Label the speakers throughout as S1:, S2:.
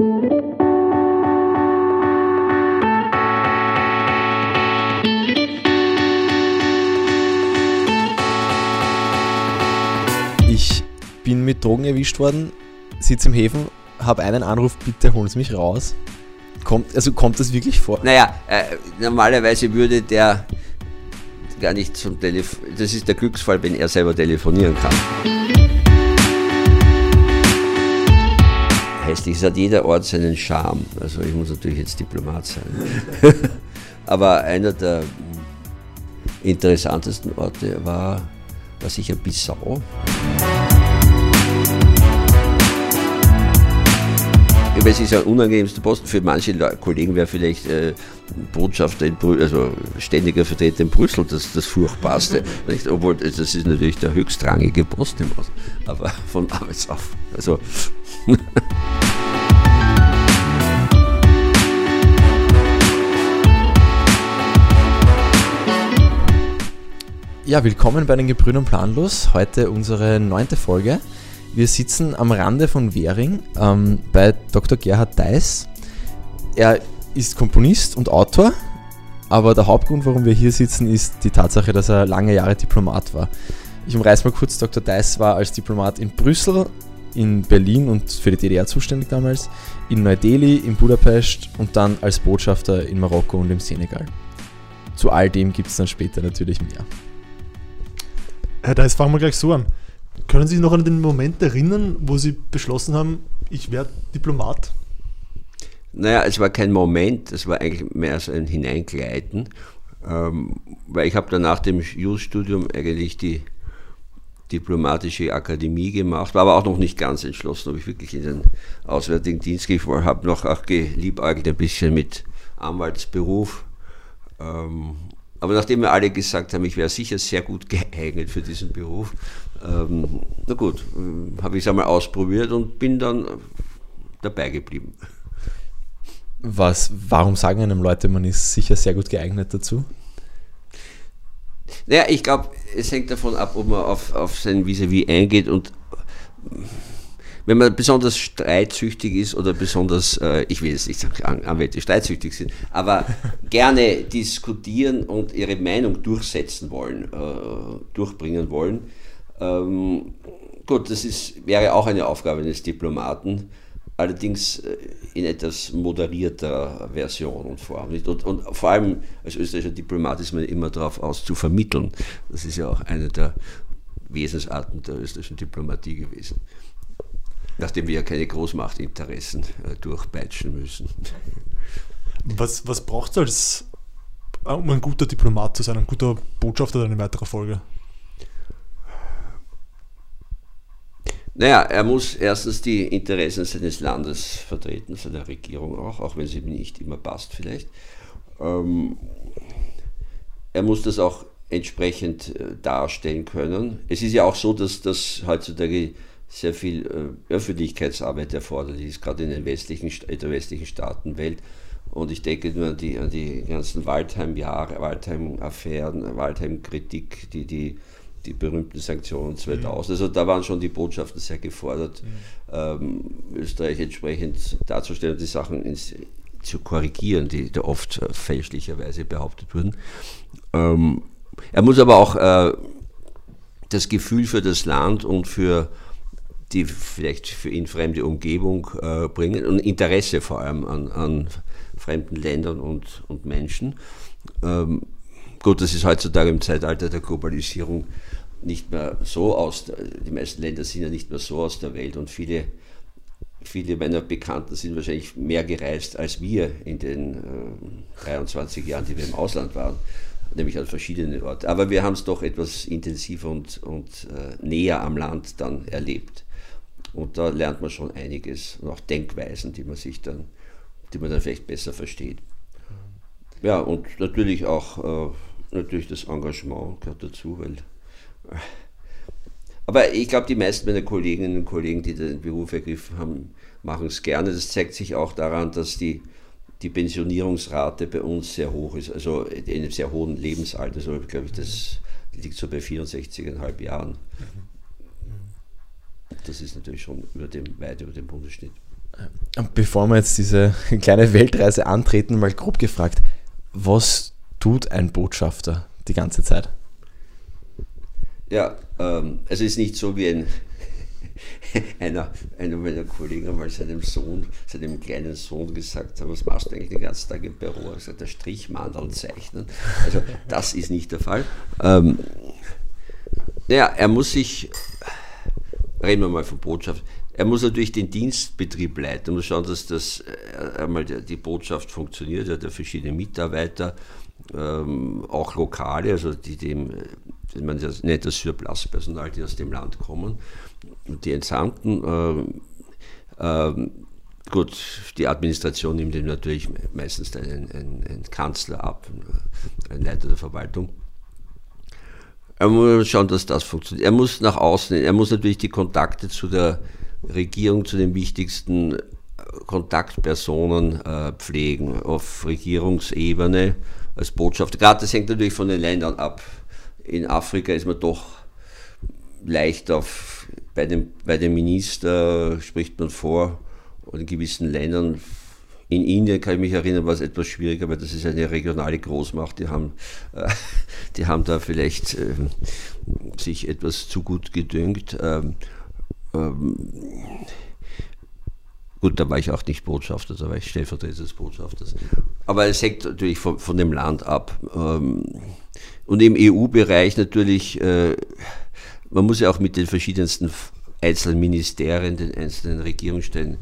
S1: Ich bin mit Drogen erwischt worden, sitze im Häfen, habe einen Anruf, bitte holen Sie mich raus. Kommt, also kommt das wirklich vor?
S2: Naja, äh, normalerweise würde der gar nicht zum Telefon. Das ist der Glücksfall, wenn er selber telefonieren kann. Hässlich, es hat jeder Ort seinen Charme. Also ich muss natürlich jetzt Diplomat sein. Aber einer der interessantesten Orte war, war sicher Bissau. es ist ein unangenehmster Posten. Für manche Le Kollegen wäre vielleicht äh, Botschafter in Brüssel, also ständiger Vertreter in Brüssel das, das Furchtbarste. nicht? Obwohl, das ist natürlich der höchstrangige Posten im Osten, aber von Arbeitsauf. Also.
S1: Ja, willkommen bei den Gebrüdern Planlos. Heute unsere neunte Folge. Wir sitzen am Rande von Währing ähm, bei Dr. Gerhard Deiss. Er ist Komponist und Autor, aber der Hauptgrund, warum wir hier sitzen, ist die Tatsache, dass er lange Jahre Diplomat war. Ich umreiß mal kurz, Dr. Deiss war als Diplomat in Brüssel, in Berlin und für die DDR zuständig damals, in Neu-Delhi, in Budapest und dann als Botschafter in Marokko und im Senegal. Zu all dem gibt es dann später natürlich mehr.
S3: Herr Deiss, fangen wir gleich so an. Können Sie sich noch an den Moment erinnern, wo Sie beschlossen haben, ich werde Diplomat?
S2: Naja, es war kein Moment, es war eigentlich mehr so ein Hineingleiten, ähm, weil ich habe dann nach dem Jus-Studium eigentlich die diplomatische Akademie gemacht, war aber auch noch nicht ganz entschlossen, ob ich wirklich in den Auswärtigen Dienst gehe. Ich habe noch auch geliebäugelt ein bisschen mit Anwaltsberuf. Ähm, aber nachdem wir alle gesagt haben, ich wäre sicher sehr gut geeignet für diesen Beruf, ähm, na gut, äh, habe ich es einmal ausprobiert und bin dann dabei geblieben.
S1: Was, warum sagen einem Leute, man ist sicher sehr gut geeignet dazu?
S2: Naja, ich glaube, es hängt davon ab, ob man auf, auf sein Vis-à-vis -vis eingeht und wenn man besonders streitsüchtig ist oder besonders, äh, ich will jetzt nicht sagen, Anwälte streitsüchtig sind, aber gerne diskutieren und ihre Meinung durchsetzen wollen, äh, durchbringen wollen. Ähm, gut, das ist, wäre auch eine Aufgabe eines Diplomaten, allerdings äh, in etwas moderierter Version und Form. Und, und, vor allem als österreichischer Diplomat ist man immer darauf aus zu vermitteln. Das ist ja auch eine der Wesensarten der österreichischen Diplomatie gewesen nachdem wir ja keine Großmachtinteressen äh, durchpeitschen müssen.
S3: Was, was braucht es äh, um ein guter Diplomat zu sein, ein guter Botschafter in weiterer Folge?
S2: Naja, er muss erstens die Interessen seines Landes vertreten, seiner Regierung auch, auch wenn sie ihm nicht immer passt vielleicht. Ähm, er muss das auch entsprechend äh, darstellen können. Es ist ja auch so, dass das heutzutage sehr viel äh, Öffentlichkeitsarbeit erforderlich ist, gerade in, den westlichen, in der westlichen Staatenwelt. Und ich denke nur an die, an die ganzen Waldheim-Jahre, Waldheim-Affären, Waldheim-Kritik, die, die, die berühmten Sanktionen 2000. Mhm. Also da waren schon die Botschaften sehr gefordert, mhm. ähm, Österreich entsprechend darzustellen und die Sachen ins, zu korrigieren, die da oft äh, fälschlicherweise behauptet wurden. Ähm, er muss aber auch äh, das Gefühl für das Land und für die vielleicht für ihn fremde Umgebung äh, bringen und Interesse vor allem an, an fremden Ländern und, und Menschen. Ähm, gut, das ist heutzutage im Zeitalter der Globalisierung nicht mehr so aus, die meisten Länder sind ja nicht mehr so aus der Welt und viele, viele meiner Bekannten sind wahrscheinlich mehr gereist als wir in den äh, 23 Jahren, die wir im Ausland waren nämlich an verschiedenen Orten. Aber wir haben es doch etwas intensiver und, und äh, näher am Land dann erlebt. Und da lernt man schon einiges und auch Denkweisen, die man sich dann, die man dann vielleicht besser versteht. Ja, und natürlich auch äh, natürlich das Engagement gehört dazu, weil äh, aber ich glaube, die meisten meiner Kolleginnen und Kollegen, die den Beruf ergriffen haben, machen es gerne. Das zeigt sich auch daran, dass die, die Pensionierungsrate bei uns sehr hoch ist, also in einem sehr hohen Lebensalter. So, glaube ich, das liegt so bei 64,5 Jahren. Das ist natürlich schon über dem, weit über dem Bundesschnitt.
S1: Bevor wir jetzt diese kleine Weltreise antreten, mal grob gefragt, was tut ein Botschafter die ganze Zeit?
S2: Ja, ähm, es ist nicht so wie ein einer, einer meiner Kollegen einmal seinem Sohn, seinem kleinen Sohn gesagt hat, was machst du eigentlich den ganzen Tag im Büro? Er hat gesagt, der Strichmandeln zeichnen. Also das ist nicht der Fall. Ähm, naja, er muss sich, reden wir mal von Botschaft, er muss natürlich den Dienstbetrieb leiten, er muss schauen, dass das äh, einmal die Botschaft funktioniert, er hat ja verschiedene Mitarbeiter, ähm, auch Lokale, also die dem, man nennt das Surpluspersonal, die aus dem Land kommen die Entsandten, äh, äh, gut, die Administration nimmt ihm natürlich meistens einen, einen, einen Kanzler ab, ein Leiter der Verwaltung. Er muss schauen, dass das funktioniert. Er muss nach außen, er muss natürlich die Kontakte zu der Regierung, zu den wichtigsten Kontaktpersonen äh, pflegen auf Regierungsebene als Botschafter. Gerade das hängt natürlich von den Ländern ab. In Afrika ist man doch leicht auf bei dem, bei dem Minister spricht man vor, und in gewissen Ländern, in Indien kann ich mich erinnern, war es etwas schwieriger, weil das ist eine regionale Großmacht, die haben, äh, die haben da vielleicht äh, sich etwas zu gut gedüngt. Ähm, ähm, Gut, da war ich auch nicht Botschafter, da war ich Stellvertreter des Botschafters. Aber es hängt natürlich von, von dem Land ab. Ähm, und im EU-Bereich natürlich äh, man muss ja auch mit den verschiedensten einzelnen Ministerien, den einzelnen Regierungsstellen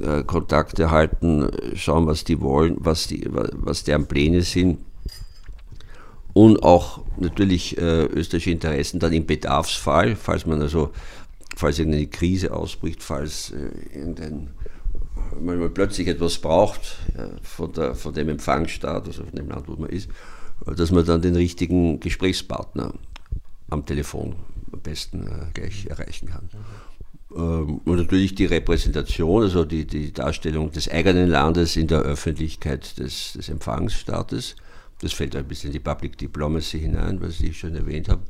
S2: äh, Kontakte halten, schauen, was die wollen, was, die, was deren Pläne sind. Und auch natürlich äh, österreichische Interessen dann im Bedarfsfall, falls man also, falls irgendeine Krise ausbricht, falls äh, irgendein man plötzlich etwas braucht ja, von, der, von dem Empfangsstaat, also von dem Land, wo man ist, dass man dann den richtigen Gesprächspartner am Telefon am besten äh, gleich erreichen kann. Ähm, und natürlich die Repräsentation, also die, die Darstellung des eigenen Landes in der Öffentlichkeit des, des Empfangsstaates. Das fällt ein bisschen in die Public Diplomacy hinein, was ich schon erwähnt habe.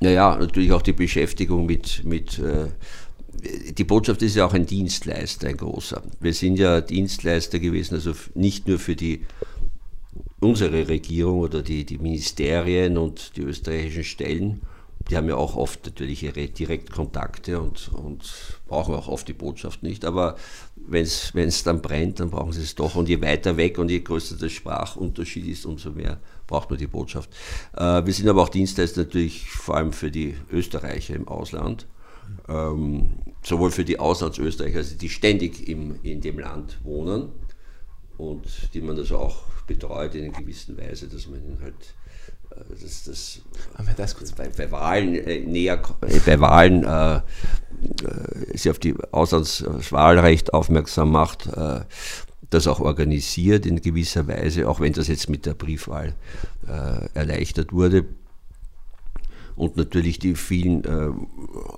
S2: Naja, natürlich auch die Beschäftigung mit, mit äh, die Botschaft ist ja auch ein Dienstleister, ein großer. Wir sind ja Dienstleister gewesen, also nicht nur für die unsere Regierung oder die, die Ministerien und die österreichischen Stellen, die haben ja auch oft natürlich ihre Direktkontakte und, und brauchen auch oft die Botschaft nicht. Aber wenn es dann brennt, dann brauchen sie es doch. Und je weiter weg und je größer der Sprachunterschied ist, umso mehr braucht man die Botschaft. Äh, wir sind aber auch Dienstleister natürlich vor allem für die Österreicher im Ausland. Ähm, sowohl für die Auslandsösterreicher, also die ständig im, in dem Land wohnen und die man also auch betreut in einer gewissen Weise, dass man ihn halt äh, dass das, das bei, bei, Wahlen äh, näher äh, bei Wahlen äh, äh sie auf die Auslandswahlrecht aufmerksam macht, äh, das auch organisiert in gewisser Weise, auch wenn das jetzt mit der Briefwahl erleichtert wurde und natürlich die vielen äh,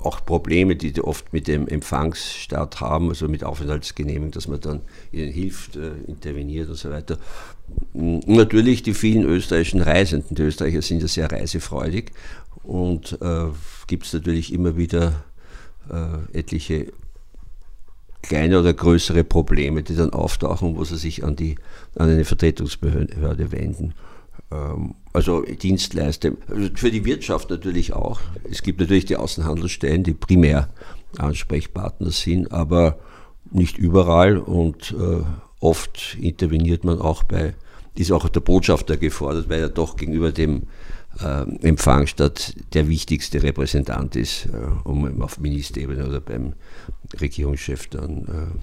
S2: auch Probleme, die, die oft mit dem Empfangsstaat haben, also mit Aufenthaltsgenehmigung, dass man dann ihnen hilft, äh, interveniert und so weiter. Und natürlich die vielen österreichischen Reisenden. Die Österreicher sind ja sehr reisefreudig und äh, gibt es natürlich immer wieder äh, etliche kleine oder größere Probleme, die dann auftauchen, wo sie sich an, die, an eine Vertretungsbehörde wenden. Ähm, also Dienstleister, also für die Wirtschaft natürlich auch. Es gibt natürlich die Außenhandelsstellen, die primär Ansprechpartner sind, aber nicht überall und äh, oft interveniert man auch bei, ist auch der Botschafter gefordert, weil er doch gegenüber dem äh, Empfangsstaat der wichtigste Repräsentant ist, äh, um auf Ministerebene oder beim Regierungschef dann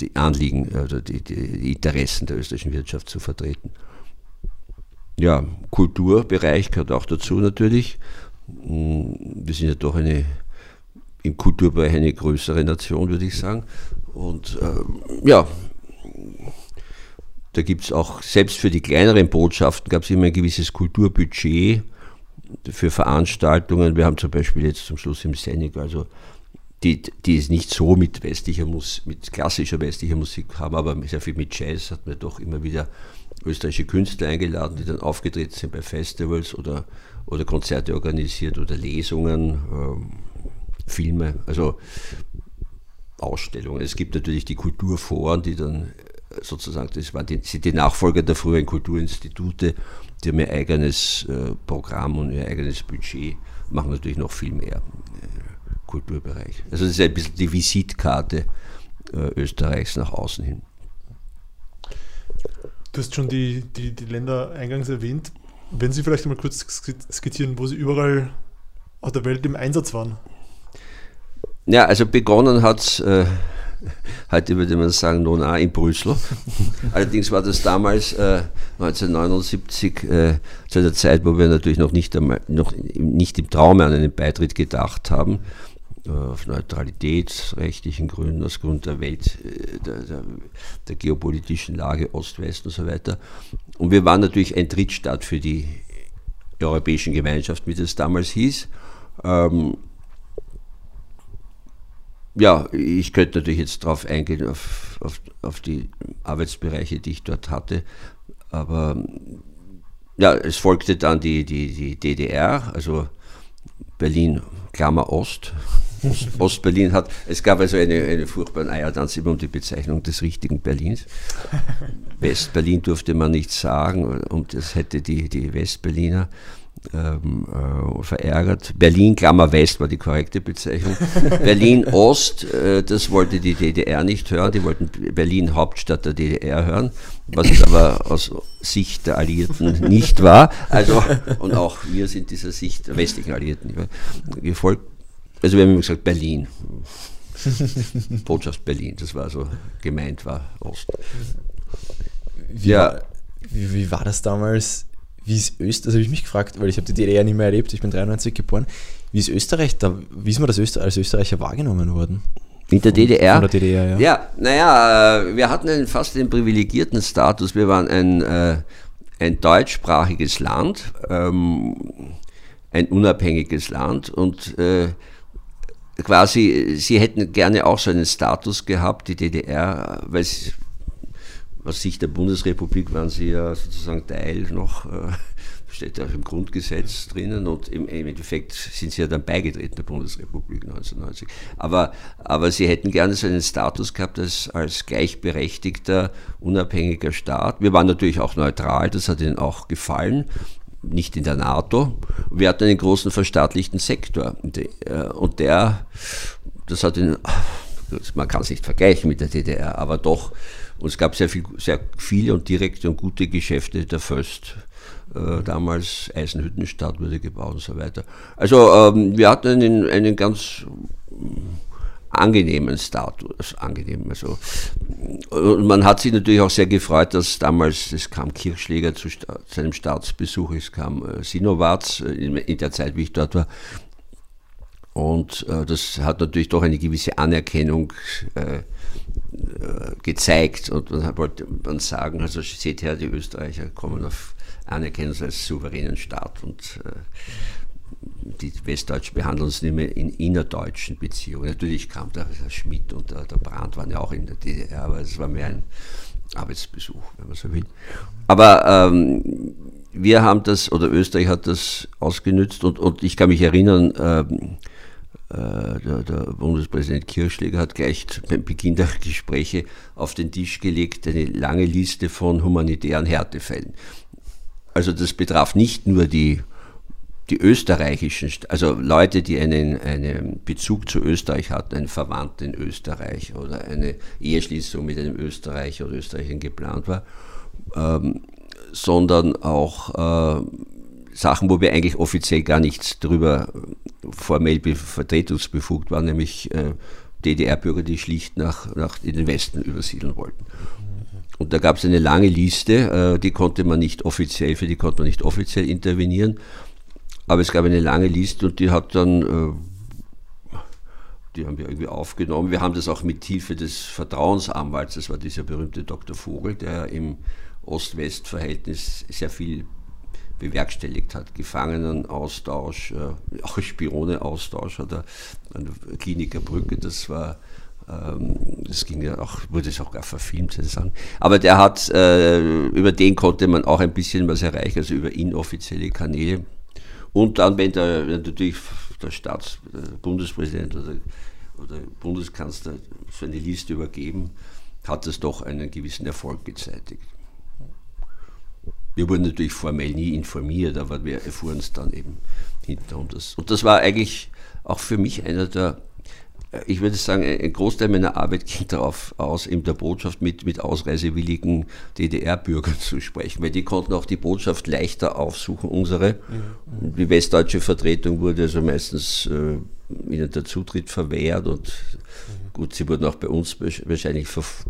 S2: die Anliegen oder die, die Interessen der österreichischen Wirtschaft zu vertreten ja, Kulturbereich gehört auch dazu natürlich. Mm, wir sind ja doch eine im Kulturbereich eine größere Nation, würde ich sagen. Und äh, ja, da gibt es auch, selbst für die kleineren Botschaften gab es immer ein gewisses Kulturbudget für Veranstaltungen. Wir haben zum Beispiel jetzt zum Schluss im Senegal, also die, die es nicht so mit westlicher Musik, mit klassischer westlicher Musik haben, aber sehr viel mit Jazz hat man doch immer wieder österreichische Künstler eingeladen, die dann aufgetreten sind bei Festivals oder, oder Konzerte organisiert oder Lesungen, ähm, Filme. Also Ausstellungen. Es gibt natürlich die Kulturforen, die dann sozusagen, das waren die, sind die Nachfolger der früheren Kulturinstitute, die haben ihr eigenes äh, Programm und ihr eigenes Budget, machen natürlich noch viel mehr äh, Kulturbereich. Also das ist ein bisschen die Visitkarte äh, Österreichs nach außen hin.
S3: Du hast schon die, die, die Länder eingangs erwähnt. Wenn Sie vielleicht mal kurz skizzieren, wo Sie überall auf der Welt im Einsatz waren.
S2: Ja, also begonnen hat es äh, Heute würde man sagen, nun auch in Brüssel. Allerdings war das damals äh, 1979 äh, zu der Zeit, wo wir natürlich noch nicht, einmal, noch nicht im Traum an einen Beitritt gedacht haben, auf neutralitätsrechtlichen Gründen, aus Grund der Welt, äh, der, der, der, geopolitischen Lage Ost-West und so weiter. Und wir waren natürlich ein Drittstaat für die Europäischen Gemeinschaft, wie das damals hieß. Ähm, ja, ich könnte natürlich jetzt darauf eingehen, auf, auf, auf die Arbeitsbereiche, die ich dort hatte. Aber ja, es folgte dann die, die, die DDR, also Berlin, Klammer Ost. Ost-Berlin hat, es gab also eine, eine furchtbare Eiertanz immer um die Bezeichnung des richtigen Berlins. West-Berlin durfte man nicht sagen und das hätte die, die West-Berliner ähm, äh, verärgert. Berlin, Klammer West war die korrekte Bezeichnung. Berlin Ost, äh, das wollte die DDR nicht hören, die wollten Berlin Hauptstadt der DDR hören, was aber aus Sicht der Alliierten nicht war. Also, und auch wir sind dieser Sicht der westlichen Alliierten gefolgt. Also wir haben immer gesagt Berlin. Botschaft Berlin, das war so gemeint war Ost.
S1: Wie, ja. war, wie, wie war das damals? wie ist Österreich, das habe ich mich gefragt, weil ich habe die DDR nicht mehr erlebt, ich bin 93 geboren, wie ist Österreich da, wie ist man das Öster als Österreicher wahrgenommen worden?
S2: In der DDR?
S1: Von der DDR, ja.
S2: Ja, naja, äh, wir hatten einen, fast einen privilegierten Status. Wir waren ein, äh, ein deutschsprachiges Land, ähm, ein unabhängiges Land und äh, quasi, sie hätten gerne auch so einen Status gehabt, die DDR, weil sie, aus Sicht der Bundesrepublik waren sie ja sozusagen Teil noch, äh, steht ja auch im Grundgesetz drinnen und im, im, Endeffekt sind sie ja dann beigetreten der Bundesrepublik 1990. Aber, aber sie hätten gerne so einen Status gehabt als, als gleichberechtigter, unabhängiger Staat. Wir waren natürlich auch neutral, das hat ihnen auch gefallen nicht in der NATO. Wir hatten einen großen verstaatlichten Sektor äh, und der, das hat ihn, man kann es nicht vergleichen mit der DDR, aber doch und es gab sehr, viel, sehr viele und direkte und gute Geschäfte der Föst. Äh, damals Eisenhüttenstadt wurde gebaut und so weiter. Also ähm, wir hatten einen, einen ganz angenehmen Status, angenehm. Also, und man hat sich natürlich auch sehr gefreut, dass damals, es kam Kirchschläger zu seinem Staatsbesuch, es kam äh, Sinowatz äh, in, in, der Zeit, wie ich dort war. Und äh, das hat natürlich doch eine gewisse Anerkennung äh, äh, gezeigt und man wollte man sagen, also seht her, die Österreicher kommen auf Anerkennung als souveränen Staat und äh, die Westdeutschen behandeln uns nicht mehr in innerdeutschen Beziehungen. Natürlich kam der, der Schmidt und der, der Brandt waren ja auch in der DDR, aber es war mehr ein Arbeitsbesuch, wenn man so will. Aber ähm, wir haben das, oder Österreich hat das ausgenützt und, und ich kann mich erinnern, ähm, äh, der, der, Bundespräsident Kirchschläger hat gleich beim Beginn der Gespräche auf den Tisch gelegt eine lange Liste von humanitären Härtefällen. Also das betraf nicht nur die, die österreichischen, also Leute, die einen, einen Bezug zu Österreich hatten, einen Verwandten in Österreich oder eine Eheschließung mit einem Österreicher oder Österreicherin geplant war, ähm, sondern auch äh, Sachen, wo wir eigentlich offiziell gar nichts darüber formell vertretungsbefugt waren, nämlich äh, DDR-Bürger, die schlicht nach, nach in den Westen übersiedeln wollten. Und da gab es eine lange Liste, äh, die konnte man nicht offiziell, für die konnte man nicht offiziell intervenieren, aber es gab eine lange Liste und die hat dann, äh, die haben wir irgendwie aufgenommen. Wir haben das auch mit Hilfe des Vertrauensanwalts, das war dieser berühmte Dr. Vogel, der im Ost-West-Verhältnis sehr viel bewerkstelligt hat. Gefangenenaustausch, äh, auch Spioneaustausch hat er an der Kliniker das war ähm, das ging ja auch, wurde es auch gar verfilmt sozusagen. Aber der hat, äh, über den konnte man auch ein bisschen was erreichen, also über inoffizielle Kanäle. Und dann, wenn der, wenn natürlich der Staats-, der Bundespräsident oder, oder Bundeskanzler so eine Liste übergeben, hat es doch einen gewissen Erfolg gezeitigt. Wir wurden natürlich formell nie informiert, aber wir erfuhren es dann eben hinter uns. Und das war eigentlich auch für mich einer der ich würde sagen, ein Großteil meiner Arbeit ging darauf aus, in der Botschaft mit, mit ausreisewilligen DDR-Bürgern zu sprechen, weil die konnten auch die Botschaft leichter aufsuchen, unsere. Mhm. Die westdeutsche Vertretung wurde also meistens äh, ihnen der Zutritt verwehrt und mhm. gut, sie wurden auch bei uns wahrscheinlich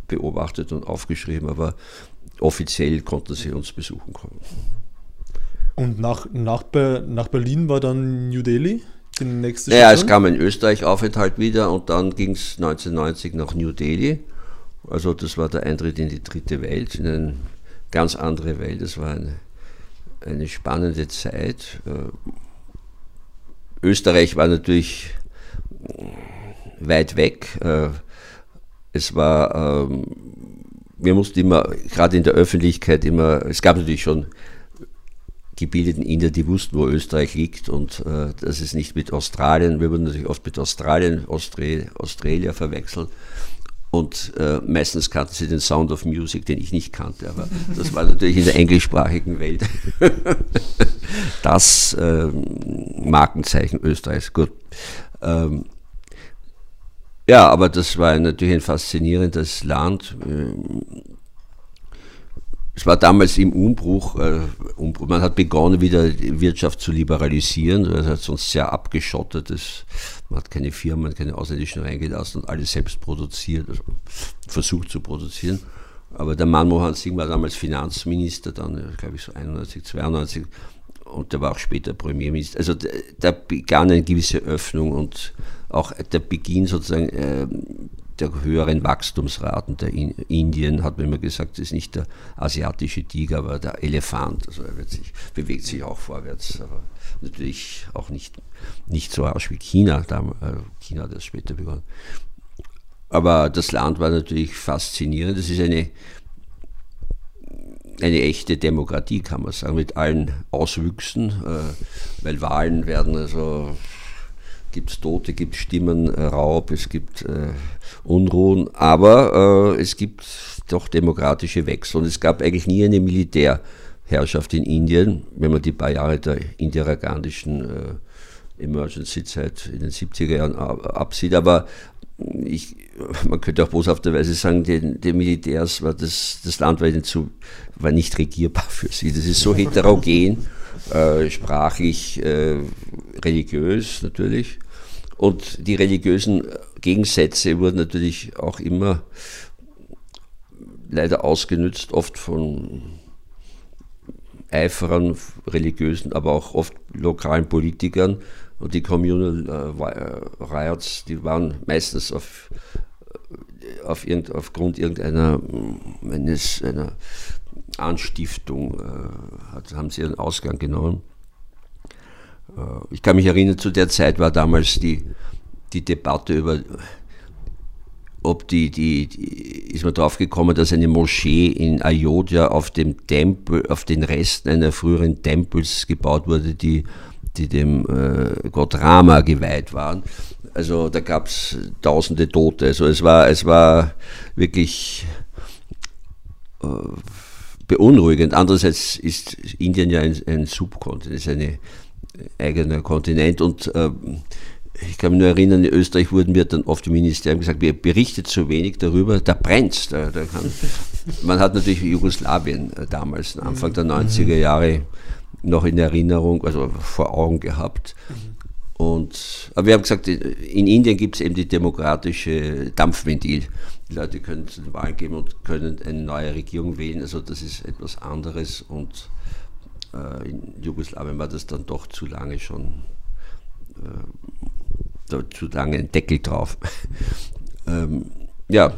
S2: beobachtet und aufgeschrieben, aber offiziell konnten sie uns besuchen kommen.
S3: Und nach, nach, nach Berlin war dann New Delhi?
S2: Die nächste Station? Ja, es kam ein Österreich-Aufenthalt wieder und dann ging es 1990 nach New Delhi. Also das war der Eintritt in die dritte Welt, in eine ganz andere Welt. Das war eine, eine spannende Zeit. Äh, Österreich war natürlich weit weg. Äh, es war, ähm, wir mussten immer, gerade in der Öffentlichkeit immer, es gab natürlich schon gebildeten Inder, die wussten, wo Österreich liegt und äh, das ist nicht mit Australien, wir wurden natürlich oft mit Australien, Austra Australia verwechselt und äh, meistens kannten sie den Sound of Music, den ich nicht kannte, aber das war natürlich in der englischsprachigen Welt das äh, Markenzeichen Österreichs. Gut. Ähm, ja, aber das war natürlich ein faszinierendes Land. Es war damals im Umbruch, äh, Umbruch, man hat begonnen, wieder die Wirtschaft zu liberalisieren, das hat sonst sehr abgeschottet, das, man hat keine Firmen, keine Ausländischen reingelassen und alles selbst produziert, also versucht zu produzieren. Aber der Manmohan Singh war damals Finanzminister, dann glaube ich so 91, 92 und der war auch später Premierminister. Also da begann eine gewisse Öffnung und auch der Beginn sozusagen äh, der höheren Wachstumsraten der in Indien, hat man immer gesagt, ist nicht der asiatische Tiger, aber der Elefant. Also er sich, bewegt sich auch vorwärts, aber natürlich auch nicht, nicht so rasch wie China. Äh, China hat das später begonnen. Aber das Land war natürlich faszinierend. Das ist eine, eine echte Demokratie, kann man sagen, mit allen Auswüchsen, äh, weil Wahlen werden also gibt es Tote, gibt Stimmenraub, es gibt äh, Unruhen, aber äh, es gibt doch demokratische Wechsel. Und es gab eigentlich nie eine Militärherrschaft in Indien, wenn man die paar Jahre der Indira Gandhischen äh, Emergency-Zeit in den 70er Jahren absieht, aber ich, man könnte auch boshafterweise sagen, den, den Militärs war das, das Land war, zu, war nicht regierbar für sie. Das ist so heterogen äh, sprachlich, äh, religiös natürlich. Und die religiösen Gegensätze wurden natürlich auch immer leider ausgenützt, oft von Eiferern, religiösen, aber auch oft lokalen Politikern. Und die Communal äh, Riots, die waren meistens auf, auf irgend, aufgrund irgendeiner eines, einer Anstiftung äh, hat, haben sie ihren Ausgang genommen. Äh, ich kann mich erinnern, zu der Zeit war damals die, die Debatte über, ob die, die, die, ist man drauf gekommen, dass eine Moschee in Ayodhya auf dem Tempel, auf den Resten einer früheren Tempels gebaut wurde, die, die dem äh, Gott Rama geweiht waren. Also da gab es tausende Tote. Also es war, es war wirklich äh, beunruhigend. Andererseits ist Indien ja ein, ein Subkontinent, ist ein eigener Kontinent und äh, ich kann mich nur erinnern, in Österreich wurden wir dann oft im Ministerium gesagt, wir berichtet zu wenig darüber, da brennt da, da Man hat natürlich Jugoslawien äh, damals, Anfang der 90er mhm. Jahre, noch in Erinnerung, also vor Augen gehabt. Und, aber wir haben gesagt, in Indien gibt es eben die demokratische Dampfventil. Die Leute können zu den Wahlen geben und können eine neue Regierung wählen. Also das ist etwas anderes. Und äh, in Jugoslawien war das dann doch zu lange schon, äh, zu lange ein Deckel drauf. ähm, ja,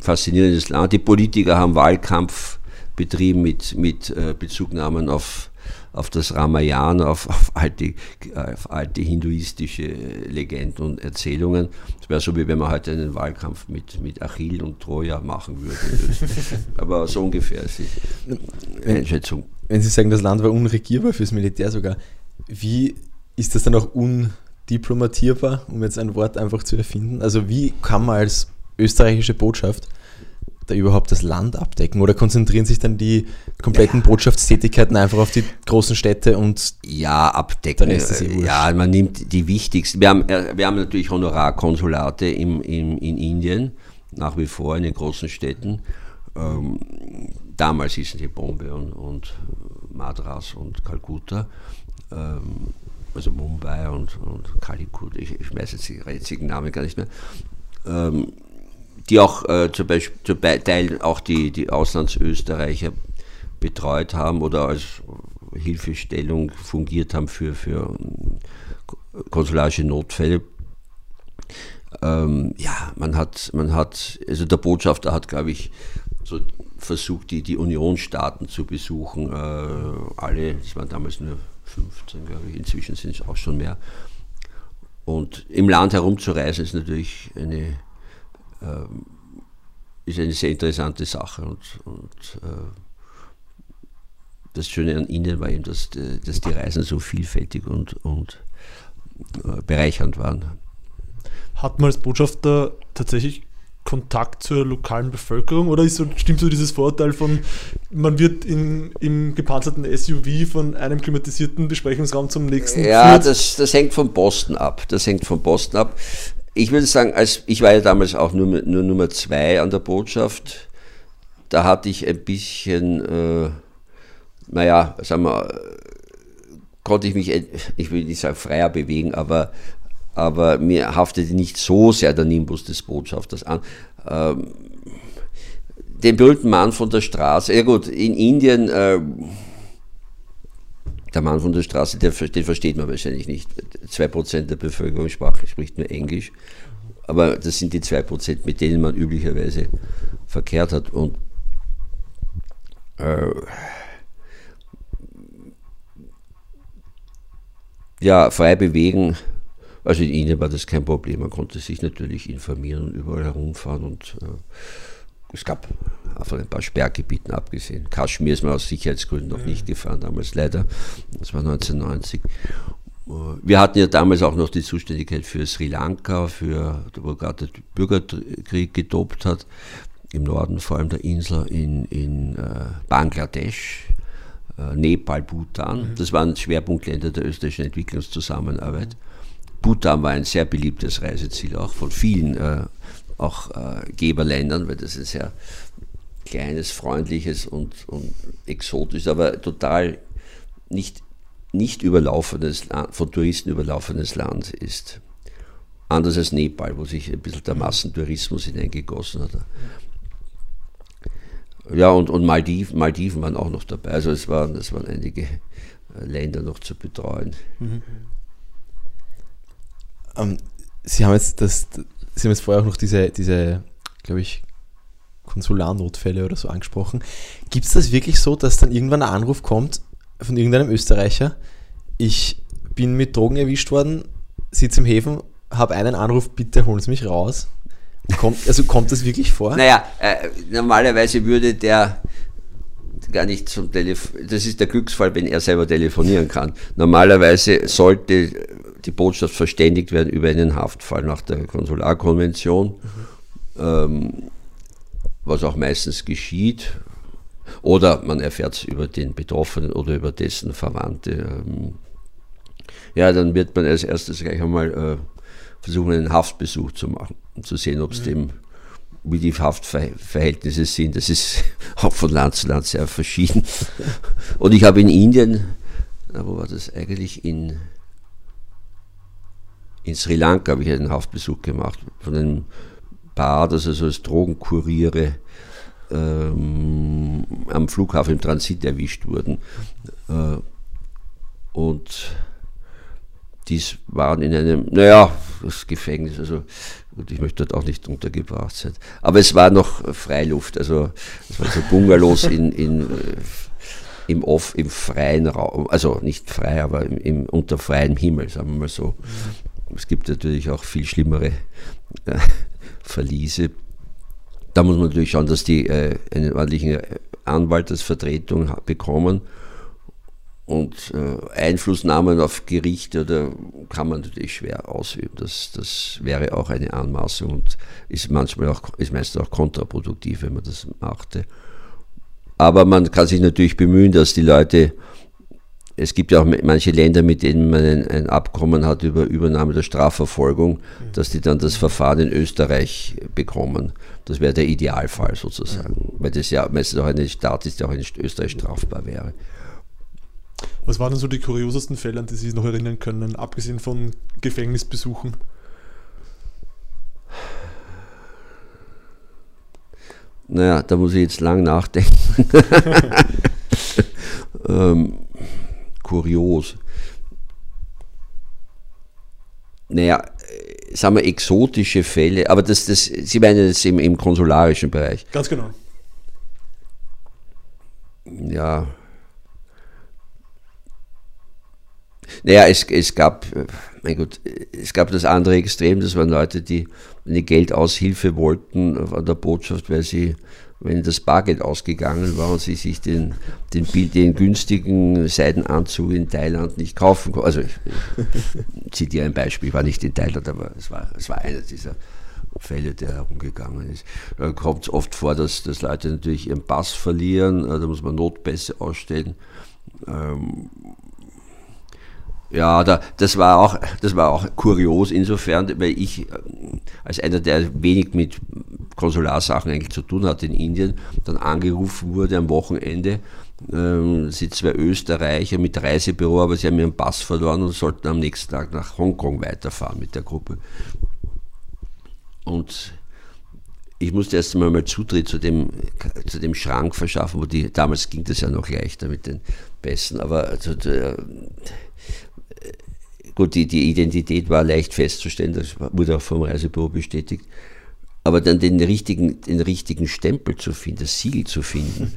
S2: faszinierendes Land. Die Politiker haben Wahlkampf betrieben mit, mit äh, Bezugnahmen auf auf das Ramayana, auf, auf, alte, auf alte hinduistische Legenden und Erzählungen. Es wäre so, wie wenn man heute einen Wahlkampf mit, mit Achill und Troja machen würde. Aber so ungefähr ist die
S1: Einschätzung. Wenn Sie sagen, das Land war unregierbar fürs Militär sogar, wie ist das dann auch un diplomatierbar, um jetzt ein Wort einfach zu erfinden? Also wie kann man als österreichische Botschaft da überhaupt das Land abdecken? Oder konzentrieren sich dann die kompletten ja. Botschaftstätigkeiten einfach auf die großen Städte und
S2: ja, abdecken? Eh ja, man nimmt die wichtigsten. Wir haben, äh, wir haben natürlich Honorarkonsulate im, im, in Indien, nach wie vor in den großen Städten. Ähm, damals hießen die Bombay und, und Madras und Kalkutta. Ähm, also Mumbai und, und Calicut, ich, ich weiß jetzt die jetzigen Namen gar nicht mehr. Ähm, die auch äh, zum Beispiel zum Teil auch die, die Auslandsösterreicher betreut haben oder als Hilfestellung fungiert haben für, für konsularische Notfälle. Ähm, ja, man hat, man hat, also der Botschafter hat, glaube ich, so versucht, die, die Unionsstaaten zu besuchen. Äh, alle, es waren damals nur 15, glaube ich, inzwischen sind es auch schon mehr. Und im Land herumzureisen ist natürlich eine ähm, ist eine sehr interessante Sache. Und, und äh, das Schöne an Ihnen war eben, dass, dass die Reisen so vielfältig und, und äh, bereichernd waren.
S3: Hat man als Botschafter tatsächlich Kontakt zur lokalen Bevölkerung oder so, stimmt so dieses Vorurteil von, man wird in, im gepanzerten SUV von einem klimatisierten Besprechungsraum zum nächsten
S2: Ja, das, das hängt von Boston ab. Das hängt von Boston ab ich würde sagen, als ich war ja damals auch nur, nur Nummer zwei an der Botschaft. Da hatte ich ein bisschen, äh, naja, sagen wir, konnte ich mich, ich will nicht sagen freier bewegen, aber, aber mir haftete nicht so sehr der Nimbus des Botschafters an. Ähm, den berühmten Mann von der Straße, ja gut, in Indien, äh, der Mann von der Straße, der, den versteht man wahrscheinlich nicht. 2% der Bevölkerung spricht nur Englisch. Aber das sind die 2%, mit denen man üblicherweise verkehrt hat. Und äh, ja, frei bewegen, also in Indien war das kein Problem. Man konnte sich natürlich informieren und überall herumfahren und äh, es gab von ein paar Sperrgebieten abgesehen. Kaschmir ist man aus Sicherheitsgründen noch nicht gefahren, damals leider. Das war 1990. Wir hatten ja damals auch noch die Zuständigkeit für Sri Lanka, für, wo gerade der Bürgerkrieg getobt hat, im Norden vor allem der Insel, in, in äh, Bangladesch, äh, Nepal, Bhutan. Mhm. Das waren Schwerpunktländer der österreichischen Entwicklungszusammenarbeit. Bhutan war ein sehr beliebtes Reiseziel, auch von vielen äh, auch äh, Geberländern, weil das ein sehr kleines, freundliches und, und exotisches, aber total nicht, nicht überlaufenes, von Touristen überlaufenes Land ist. Anders als Nepal, wo sich ein bisschen der. Massentourismus hineingegossen hat. Ja, und, und Maldiven, Maldiven waren auch noch dabei. Also es waren, es waren einige äh, Länder noch zu betreuen. Mhm.
S1: Um, ähm, Sie haben jetzt das, Sie haben jetzt vorher auch noch diese, diese glaube ich, Konsularnotfälle oder so angesprochen. Gibt es das wirklich so, dass dann irgendwann ein Anruf kommt von irgendeinem Österreicher, ich bin mit Drogen erwischt worden, sitze im Häfen, habe einen Anruf, bitte holen Sie mich raus. Kommt, also kommt das wirklich vor?
S2: Naja, äh, normalerweise würde der gar nicht zum Telefon, das ist der Glücksfall, wenn er selber telefonieren kann. Normalerweise sollte die Botschaft verständigt werden über einen Haftfall nach der Konsularkonvention, mhm. ähm, was auch meistens geschieht. Oder man erfährt es über den Betroffenen oder über dessen Verwandte. Ähm, ja, dann wird man als erstes gleich einmal äh, versuchen, einen Haftbesuch zu machen, um zu sehen, ob es mhm. dem wie die Haftverhältnisse sind. Das ist auch von Land zu Land sehr verschieden. Und ich habe in Indien, wo war das eigentlich? In in Sri Lanka habe ich einen Haftbesuch gemacht von einem Paar, das also als Drogenkuriere ähm, am Flughafen im Transit erwischt wurden. Äh, und dies waren in einem, naja, das Gefängnis, also gut, ich möchte dort auch nicht untergebracht sein. Aber es war noch Freiluft, also es waren so Bungalows in, in, äh, im, Off, im freien Raum, also nicht frei, aber im, im, unter freiem Himmel, sagen wir mal so. Es gibt natürlich auch viel schlimmere äh, Verliese. Da muss man natürlich schauen, dass die äh, einen ordentlichen Anwalt als Vertretung bekommen. und äh, Einflussnahmen auf Gerichte oder kann man natürlich schwer ausüben. Das, das wäre auch eine Anmaßung und ist manchmal auch, ist meistens auch kontraproduktiv, wenn man das machte. Aber man kann sich natürlich bemühen, dass die Leute, es gibt ja auch manche Länder, mit denen man ein, ein Abkommen hat über Übernahme der Strafverfolgung, mhm. dass die dann das Verfahren in Österreich bekommen. Das wäre der Idealfall sozusagen, mhm. weil das ja meistens auch eine Staat ist, der auch in Österreich strafbar wäre.
S3: Was waren denn so die kuriosesten Fälle, an die Sie sich noch erinnern können, abgesehen von Gefängnisbesuchen?
S2: Naja, da muss ich jetzt lang nachdenken. ähm, kurios. Naja, sagen wir exotische Fälle, aber das, das, Sie meinen das im, im konsularischen Bereich.
S3: Ganz genau.
S2: Ja, Naja, es, es gab, mein Gott, es gab das andere Extrem, das waren Leute, die eine Geldaushilfe wollten an der Botschaft, weil sie, wenn das Bargeld ausgegangen war und sie sich den, den, den günstigen Seidenanzug in Thailand nicht kaufen konnten. Also, ich zitiere ein Beispiel, war nicht in Thailand, aber es war, es war einer dieser Fälle, der herumgegangen ist. Da kommt es oft vor, dass, dass Leute natürlich ihren Pass verlieren, da muss man Notpässe ausstellen. Ähm, ja, da, das, war auch, das war auch kurios insofern, weil ich äh, als einer, der wenig mit Konsularsachen eigentlich zu tun hat in Indien, dann angerufen wurde am Wochenende, ähm, sind zwei Österreicher mit Reisebüro, aber sie haben ihren Pass verloren und sollten am nächsten Tag nach Hongkong weiterfahren mit der Gruppe. Und ich musste erst einmal mal Zutritt zu dem, zu dem Schrank verschaffen, wo die, damals ging das ja noch leichter mit den Pässen, aber also, Gut, die, die Identität war leicht festzustellen, das wurde auch vom Reisebüro bestätigt. Aber dann den richtigen, den richtigen Stempel zu finden, das Siegel zu finden,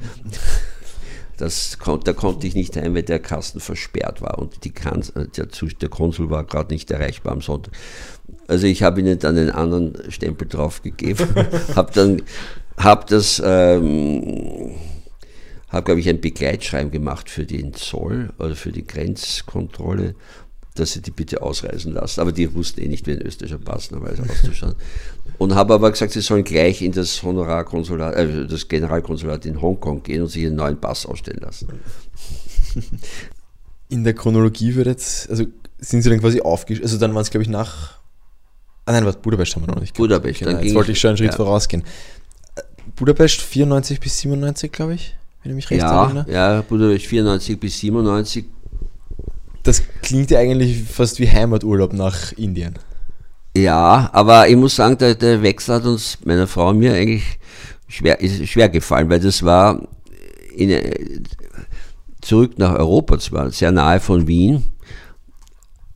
S2: das, da konnte ich nicht ein, weil der Kasten versperrt war und der, der Konsul war gerade nicht erreichbar am Sonntag. Also ich habe ihnen dann einen anderen Stempel draufgegeben, habe dann habe das ähm, habe glaube ich ein Begleitschreiben gemacht für den Zoll oder für die Grenzkontrolle dass sie die bitte ausreisen lassen. Aber die wussten eh nicht, wie ein österreichischer Pass normalerweise auszuschauen. Und habe aber gesagt, sie sollen gleich in das Honorarkonsulat, äh, das Generalkonsulat in Hongkong gehen und sich einen neuen Pass ausstellen lassen.
S1: In der Chronologie wird jetzt, also sind sie dann quasi aufgeschrieben, also dann waren es glaube ich nach, ah nein, was, Budapest haben wir noch nicht.
S2: Budapest,
S1: genau, jetzt wollte ich schon einen Schritt ja. vorausgehen. Budapest 94 bis 97, glaube ich, wenn ich mich recht
S2: ja,
S1: erinnere.
S2: Ja, Budapest 94 bis 97
S1: das klingt ja eigentlich fast wie Heimaturlaub nach Indien.
S2: Ja, aber ich muss sagen, der, der Wechsel hat uns, meiner Frau und mir, eigentlich schwer, ist schwer gefallen, weil das war in, zurück nach Europa zwar, sehr nahe von Wien,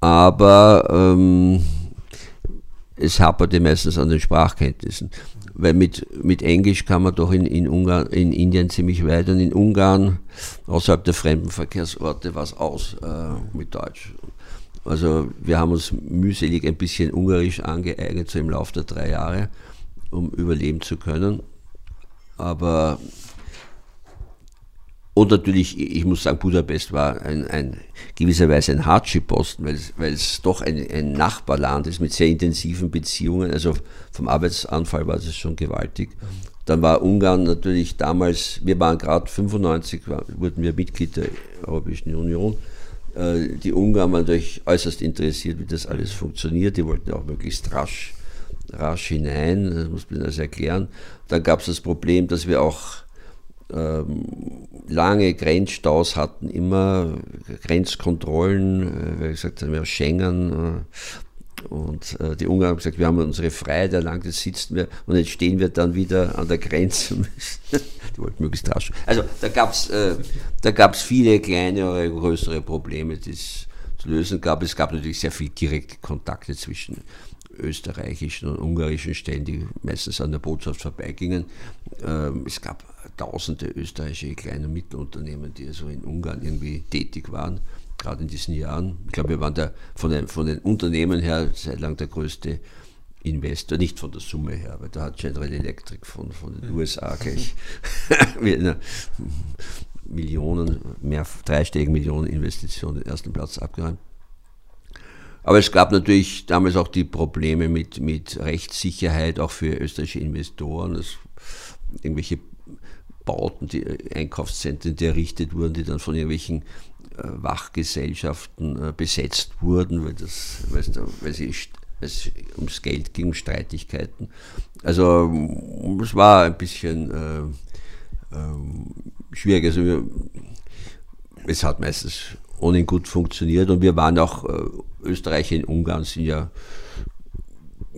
S2: aber ähm, es haperte meistens an den Sprachkenntnissen weil mit, mit Englisch kann man doch in, in, Ungarn, in Indien ziemlich weit und in Ungarn, außerhalb der Fremdenverkehrsorte, war es aus äh, mit Deutsch. Also wir haben uns mühselig ein bisschen Ungarisch angeeignet, so im Laufe der drei Jahre, um überleben zu können. Aber und natürlich, ich muss sagen, Budapest war ein, ein gewisserweise ein Hardship-Posten, weil, weil es doch ein, ein, Nachbarland ist mit sehr intensiven Beziehungen. Also vom Arbeitsanfall war es schon gewaltig. Dann war Ungarn natürlich damals, wir waren gerade 95, wurden wir Mitglied der Europäischen Union. Äh, die Ungarn waren natürlich äußerst interessiert, wie das alles funktioniert. Die wollten auch möglichst rasch, rasch hinein, das muss man das erklären. Dann gab es das Problem, dass wir auch lange Grenzstaus hatten, immer Grenzkontrollen, äh, wie gesagt haben, wir Schengen. Äh, und äh, die Ungarn haben gesagt, wir haben unsere Freiheit erlangt, jetzt sitzen wir und jetzt stehen wir dann wieder an der Grenze. die wollten möglichst rasch. Also da gab es da viele kleinere, größere Probleme, die es zu lösen gab. Es gab natürlich sehr viele direkte Kontakte zwischen österreichischen und ungarischen Stellen, die meistens an der Botschaft vorbeigingen. Ähm, es gab tausende österreichische kleine und Mittelunternehmen, die also in Ungarn irgendwie tätig waren, gerade in diesen Jahren. Ich glaube, wir waren da von den, von den Unternehmen her seit lang der größte Investor, nicht von der Summe her, weil da hat General Electric von, von den USA gleich Millionen, mehr dreistelligen Millionen Investitionen den ersten Platz abgeräumt. Aber es gab natürlich damals auch die Probleme mit, mit Rechtssicherheit, auch für österreichische Investoren. Es, irgendwelche Bauten, die Einkaufszentren, die errichtet wurden, die dann von irgendwelchen äh, Wachgesellschaften äh, besetzt wurden, weil, das, weil, sie es ums Geld ging, Streitigkeiten. Also es war ein bisschen äh, äh, schwierig. Also wir, es hat meistens ohnehin gut funktioniert und wir waren auch, äh, Österreicher in Ungarn sind ja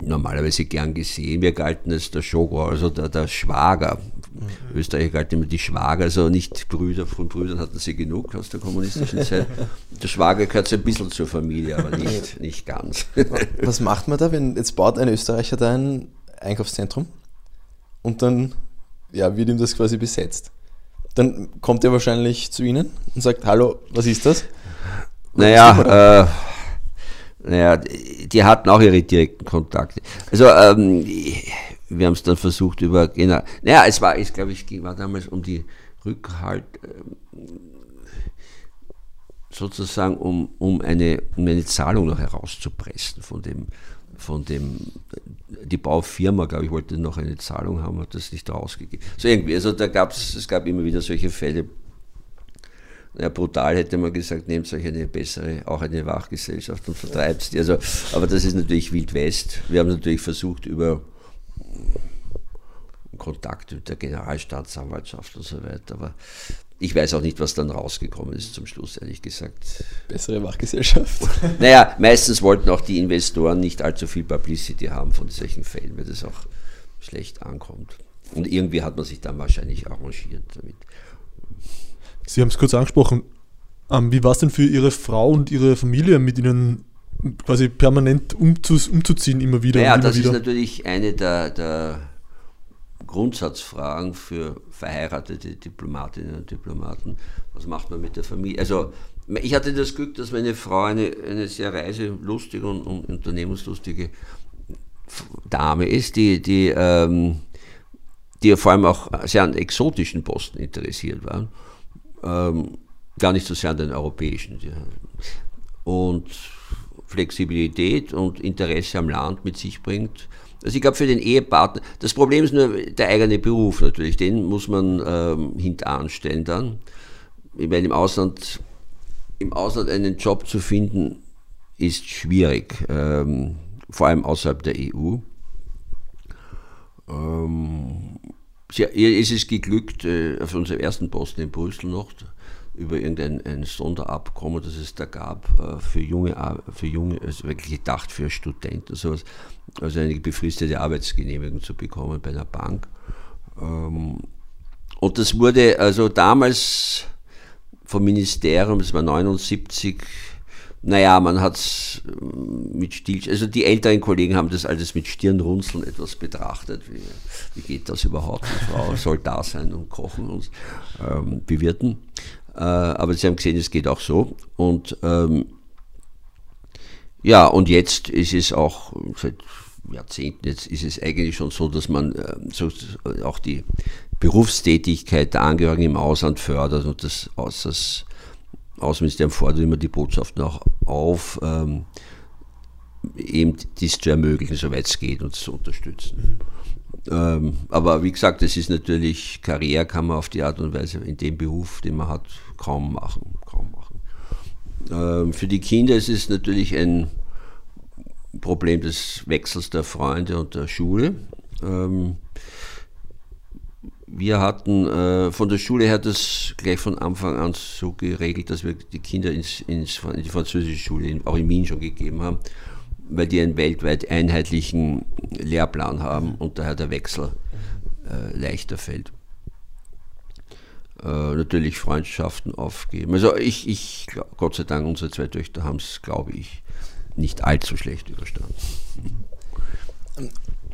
S2: normalerweise gern gesehen. Wir galten als der Schogor, also der, der Schwager. Mhm. Österreicher galten immer die Schwager, also nicht Brüder, von Brüdern hatten sie genug aus der kommunistischen Zeit. Der Schwager gehört so ein bisschen zur Familie, aber nicht, nicht ganz.
S1: Was macht man da, wenn jetzt baut ein Österreicher da ein Einkaufszentrum und dann ja, wird ihm das quasi besetzt? Dann kommt er wahrscheinlich zu Ihnen und sagt, hallo, was ist das?
S2: Naja, äh, naja, die hatten auch ihre direkten Kontakte. Also ähm, wir haben es dann versucht über, genau, naja, es war, ich glaube, ich war damals um die Rückhalt, ähm, sozusagen um, um, eine, um eine Zahlung noch herauszupressen von dem, von dem, die Baufirma, glaube ich, wollte noch eine Zahlung haben, hat das nicht rausgegeben. So irgendwie, also da gab es, es gab immer wieder solche Fälle, ja, brutal hätte man gesagt, nehmt euch eine bessere, auch eine Wachgesellschaft und vertreibt die. Also, aber das ist natürlich Wild West. Wir haben natürlich versucht, über Kontakt mit der Generalstaatsanwaltschaft und so weiter, aber ich weiß auch nicht, was dann rausgekommen ist zum Schluss, ehrlich gesagt.
S1: Bessere Wachgesellschaft.
S2: Naja, meistens wollten auch die Investoren nicht allzu viel Publicity haben von solchen Fällen, weil das auch schlecht ankommt. Und irgendwie hat man sich dann wahrscheinlich arrangiert damit.
S3: Sie haben es kurz angesprochen. Ähm, wie war es denn für Ihre Frau und Ihre Familie, mit Ihnen quasi permanent umzuziehen, immer wieder?
S2: Ja,
S3: naja,
S2: das
S3: wieder?
S2: ist natürlich eine der, der, Grundsatzfragen für verheiratete Diplomatinnen und Diplomaten. Was macht man mit der Familie? Also, ich hatte das Glück, dass meine Frau eine, eine sehr reiselustige und, und unternehmenslustige Dame ist, die, die, ähm, die vor allem auch sehr an exotischen Posten interessiert war ähm, gar nicht so sehr an den europäischen. Und Flexibilität und Interesse am Land mit sich bringt. Also ich glaube für den Ehepartner, das Problem ist nur der eigene Beruf natürlich, den muss man ähm, hintanstellen dann. Ich meine, im Ausland, im Ausland einen Job zu finden, ist schwierig, ähm, vor allem außerhalb der EU. Ähm, ihr ist es geglückt, äh, auf unserem ersten Posten in Brüssel noch, über irgendein ein Sonderabkommen, das es da gab, äh, für junge, für junge, also wirklich gedacht für Studenten, sowas, also eine befristete Arbeitsgenehmigung zu bekommen bei einer Bank. Ähm, und das wurde also damals vom Ministerium, das war 79, naja, man hat es ähm, mit Stil, also die älteren Kollegen haben das alles mit Stirnrunzeln etwas betrachtet. Wie, wie geht das überhaupt? Die Frau soll da sein und kochen und ähm, bewirten. Äh, aber sie haben gesehen, es geht auch so. Und ähm, ja, und jetzt ist es auch seit Jahrzehnten, jetzt ist es eigentlich schon so, dass man äh, so, auch die Berufstätigkeit der Angehörigen im Ausland fördert und das, das Außenministerium fordert immer die Botschaften auch auf, ähm, eben dies zu ermöglichen, soweit es geht und zu unterstützen. Mhm. Ähm, aber wie gesagt, es ist natürlich, Karriere kann man auf die Art und Weise in dem Beruf, den man hat, kaum machen. Kaum machen. Ähm, für die Kinder ist es natürlich ein Problem des Wechsels der Freunde und der Schule. Ähm, wir hatten äh, von der Schule her das gleich von Anfang an so geregelt, dass wir die Kinder ins, ins, in die französische Schule, auch in Wien schon gegeben haben, weil die einen weltweit einheitlichen Lehrplan haben und daher der Wechsel äh, leichter fällt. Äh, natürlich Freundschaften aufgeben. Also ich, ich, Gott sei Dank, unsere zwei Töchter haben es, glaube ich, nicht allzu schlecht überstanden.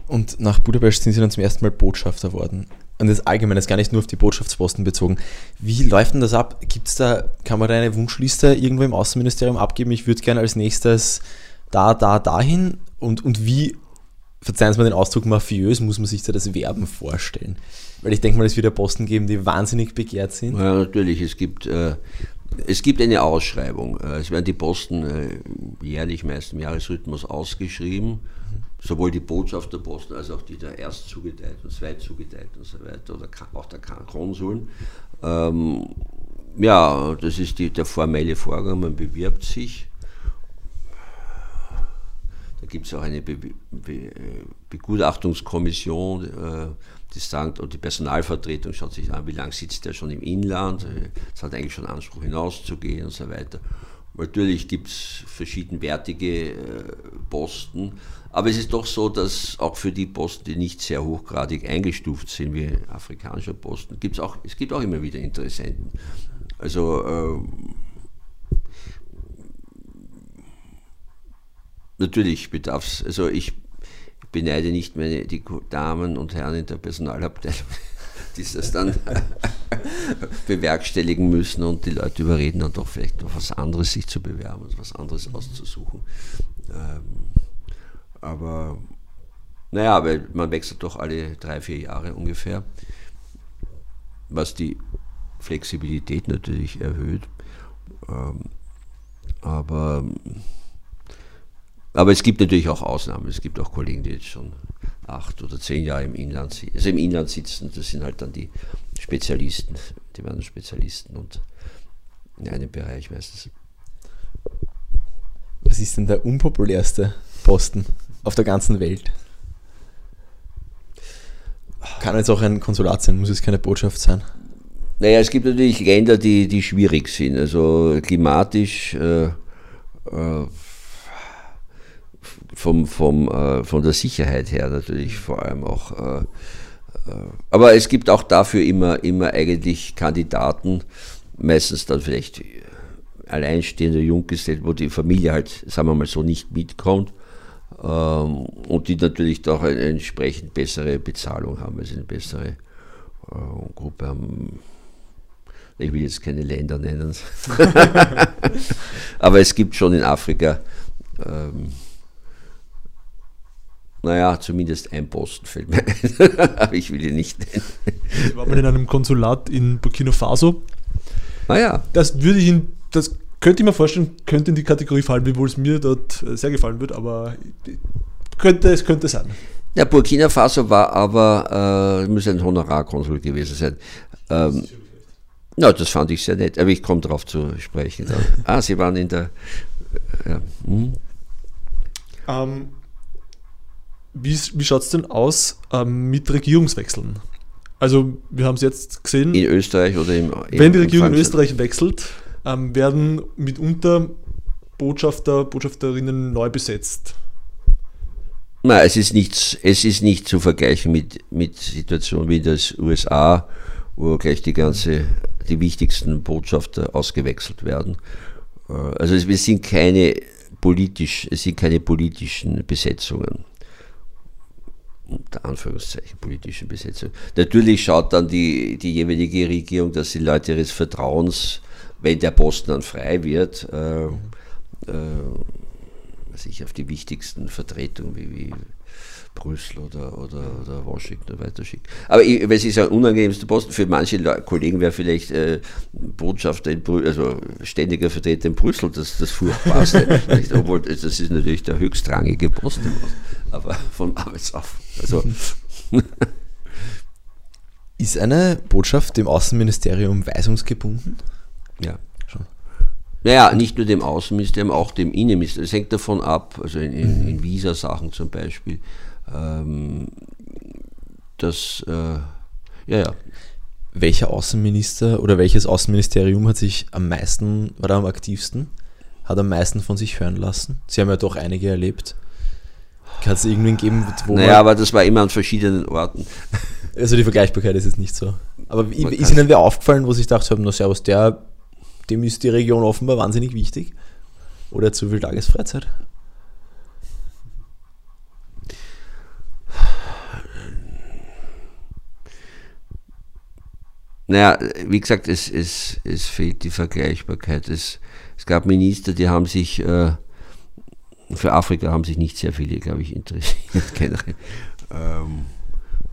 S1: Und nach Budapest sind Sie dann zum ersten Mal Botschafter worden und das allgemein ist gar nicht nur auf die Botschaftsposten bezogen. Wie läuft denn das ab? Gibt's da, kann man da eine Wunschliste irgendwo im Außenministerium abgeben? Ich würde gerne als nächstes da, da, dahin. Und, und wie verzeihen Sie mir den Ausdruck mafiös, muss man sich da das Werben vorstellen. Weil ich denke mal, es wird ja Posten geben, die wahnsinnig begehrt sind.
S2: Ja, natürlich. Es gibt, äh, es gibt eine Ausschreibung. Äh, es werden die Posten äh, jährlich, meist im Jahresrhythmus ausgeschrieben. Sowohl die Botschafterposten als auch die der erst zugeteilten, zweit zugeteilten und so weiter, oder auch der Konsuln. Ähm, ja, das ist die, der formelle Vorgang, man bewirbt sich. Da gibt es auch eine Be Be Begutachtungskommission, äh, die sagt, und die Personalvertretung schaut sich an, wie lange sitzt der schon im Inland, es hat eigentlich schon Anspruch hinauszugehen und so weiter. Natürlich gibt es verschiedenwertige äh, Posten, aber es ist doch so, dass auch für die Posten, die nicht sehr hochgradig eingestuft sind, wie afrikanische Posten, gibt's auch, es gibt auch immer wieder Interessenten. Also äh, natürlich bedarf es, also ich beneide nicht meine, die Damen und Herren in der Personalabteilung, die das dann bewerkstelligen müssen und die Leute überreden dann doch vielleicht noch was anderes sich zu bewerben und was anderes auszusuchen. Ähm, aber naja, weil man wechselt doch alle drei, vier Jahre ungefähr, was die Flexibilität natürlich erhöht. Ähm, aber aber es gibt natürlich auch Ausnahmen. Es gibt auch Kollegen, die jetzt schon acht oder zehn Jahre im Inland, also im Inland sitzen. Das sind halt dann die Spezialisten, die werden Spezialisten und in einem Bereich meistens.
S1: Was ist denn der unpopulärste Posten auf der ganzen Welt? Kann jetzt auch ein Konsulat sein, muss es keine Botschaft sein.
S2: Naja, es gibt natürlich Länder, die, die schwierig sind. Also klimatisch äh, äh, vom, vom, äh, von der Sicherheit her natürlich vor allem auch. Äh, äh, aber es gibt auch dafür immer, immer eigentlich Kandidaten, meistens dann vielleicht alleinstehende Junggesellen, wo die Familie halt, sagen wir mal so, nicht mitkommt ähm, und die natürlich doch eine entsprechend bessere Bezahlung haben, also eine bessere äh, Gruppe haben. Ich will jetzt keine Länder nennen, aber es gibt schon in Afrika ähm, naja, zumindest ein Posten fällt mir ein, aber ich will ihn nicht nennen.
S3: Ich war mal in einem Konsulat in Burkina Faso.
S2: Naja.
S3: Das würde ich in, das könnte ich mir vorstellen, könnte in die Kategorie fallen, wiewohl es mir dort äh, sehr gefallen wird, aber könnte, es könnte sein.
S2: Ja, Burkina Faso war aber, äh, muss ein Honorarkonsul gewesen sein. Ähm, na, das fand ich sehr nett, aber ich komme darauf zu sprechen. ah, Sie waren in der.
S3: Äh, ja. hm. ähm, wie, wie schaut es denn aus ähm, mit Regierungswechseln? Also, wir haben es jetzt gesehen.
S2: In Österreich oder im.
S3: wenn die Regierung in Österreich wechselt, ähm, werden mitunter Botschafter, Botschafterinnen neu besetzt.
S2: Nein, es ist nicht, es ist nicht zu vergleichen mit, mit Situationen wie in den USA, wo gleich die ganze, die wichtigsten Botschafter ausgewechselt werden. Äh, also wir sind keine politisch, es sind keine politischen Besetzungen unter Anführungszeichen politischen Besetzung. Natürlich schaut dann die, die jeweilige Regierung, dass die Leute ihres Vertrauens, wenn der Posten dann frei wird, äh, äh, sich auf die wichtigsten Vertretungen wie, wie Brüssel oder, oder, oder Washington weiterschickt. Aber ich, es ist ein unangenehmster Posten, für manche Leute, Kollegen wäre vielleicht äh, Botschafter in Brüssel, also ständiger Vertreter in Brüssel, das das furchtbarste. Obwohl, das ist natürlich der höchstrangige Posten, aber vom Arbeitsauf. Also.
S1: ist eine Botschaft dem Außenministerium weisungsgebunden?
S2: Ja. Schon. Naja, nicht nur dem Außenministerium, auch dem Innenministerium. Es hängt davon ab, also in, in, in Visa-Sachen zum Beispiel ähm, das, äh, ja, ja.
S1: Welcher Außenminister oder welches Außenministerium hat sich am meisten oder am aktivsten, hat am meisten von sich hören lassen? Sie haben ja doch einige erlebt. Kann es irgendwen geben,
S2: wo. Naja, aber das war immer an verschiedenen Orten.
S1: Also die Vergleichbarkeit ist jetzt nicht so. Aber man ist Ihnen wer aufgefallen, wo Sie gedacht haben, na servus, der, dem ist die Region offenbar wahnsinnig wichtig? Oder zu viel Tagesfreizeit?
S2: Naja, wie gesagt, es, es, es fehlt die Vergleichbarkeit. Es, es gab Minister, die haben sich, äh, für Afrika haben sich nicht sehr viele, glaube ich, interessiert generell. Ähm,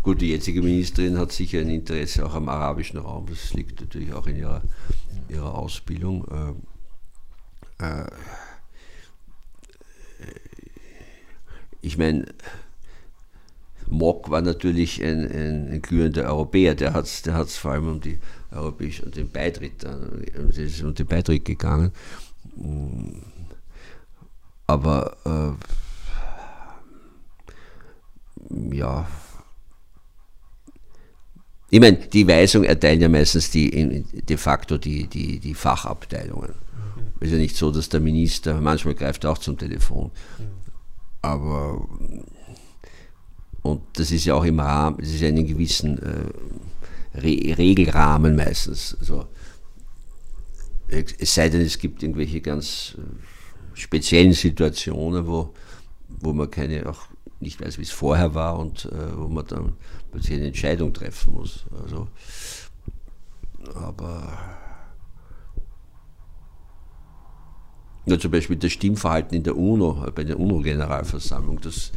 S2: gut, die jetzige Ministerin hat sicher ein Interesse auch am arabischen Raum. Das liegt natürlich auch in ihrer, ihrer Ausbildung. Ähm, äh, ich meine, Mock war natürlich ein, ein, ein glühender Europäer, der hat es der hat's vor allem um die europäische und den Beitritt, äh, um den Beitritt gegangen. Aber äh, ja, ich meine, die Weisung erteilen ja meistens die, de facto die, die, die Fachabteilungen. Es ist ja nicht so, dass der Minister, manchmal greift er auch zum Telefon. Aber, und das ist ja auch im Rahmen, das ist ja in einem gewissen äh, Re Regelrahmen meistens. Also, es sei denn, es gibt irgendwelche ganz äh, speziellen Situationen, wo, wo man keine auch nicht weiß, wie es vorher war und äh, wo man dann plötzlich eine Entscheidung treffen muss. Also, aber ja, zum Beispiel das Stimmverhalten in der UNO, bei der UNO-Generalversammlung, das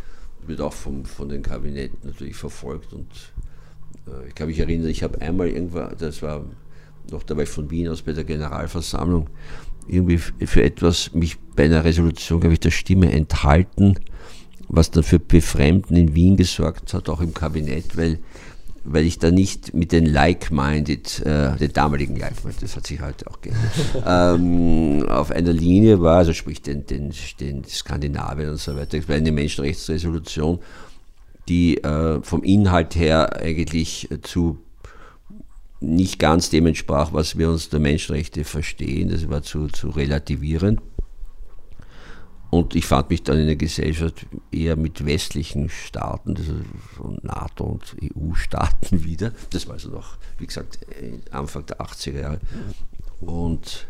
S2: wird auch vom, von den Kabinetten natürlich verfolgt und äh, ich kann mich erinnern, ich habe einmal irgendwann, das war noch dabei von Wien aus bei der Generalversammlung, irgendwie für etwas mich bei einer Resolution, glaube ich, der Stimme enthalten, was dann für Befremden in Wien gesorgt hat, auch im Kabinett, weil, weil ich da nicht mit den Like-Minded, äh, den damaligen Like-Minded, das hat sich heute auch geändert, ähm, auf einer Linie war, also sprich den, den, den Skandinavien und so weiter. Es war eine Menschenrechtsresolution, die äh, vom Inhalt her eigentlich zu nicht ganz dem entsprach, was wir uns der Menschenrechte verstehen. Das war zu, zu relativierend. Und ich fand mich dann in der Gesellschaft eher mit westlichen Staaten, also NATO und EU-Staaten wieder. Das war also noch, wie gesagt, Anfang der 80er Jahre. Und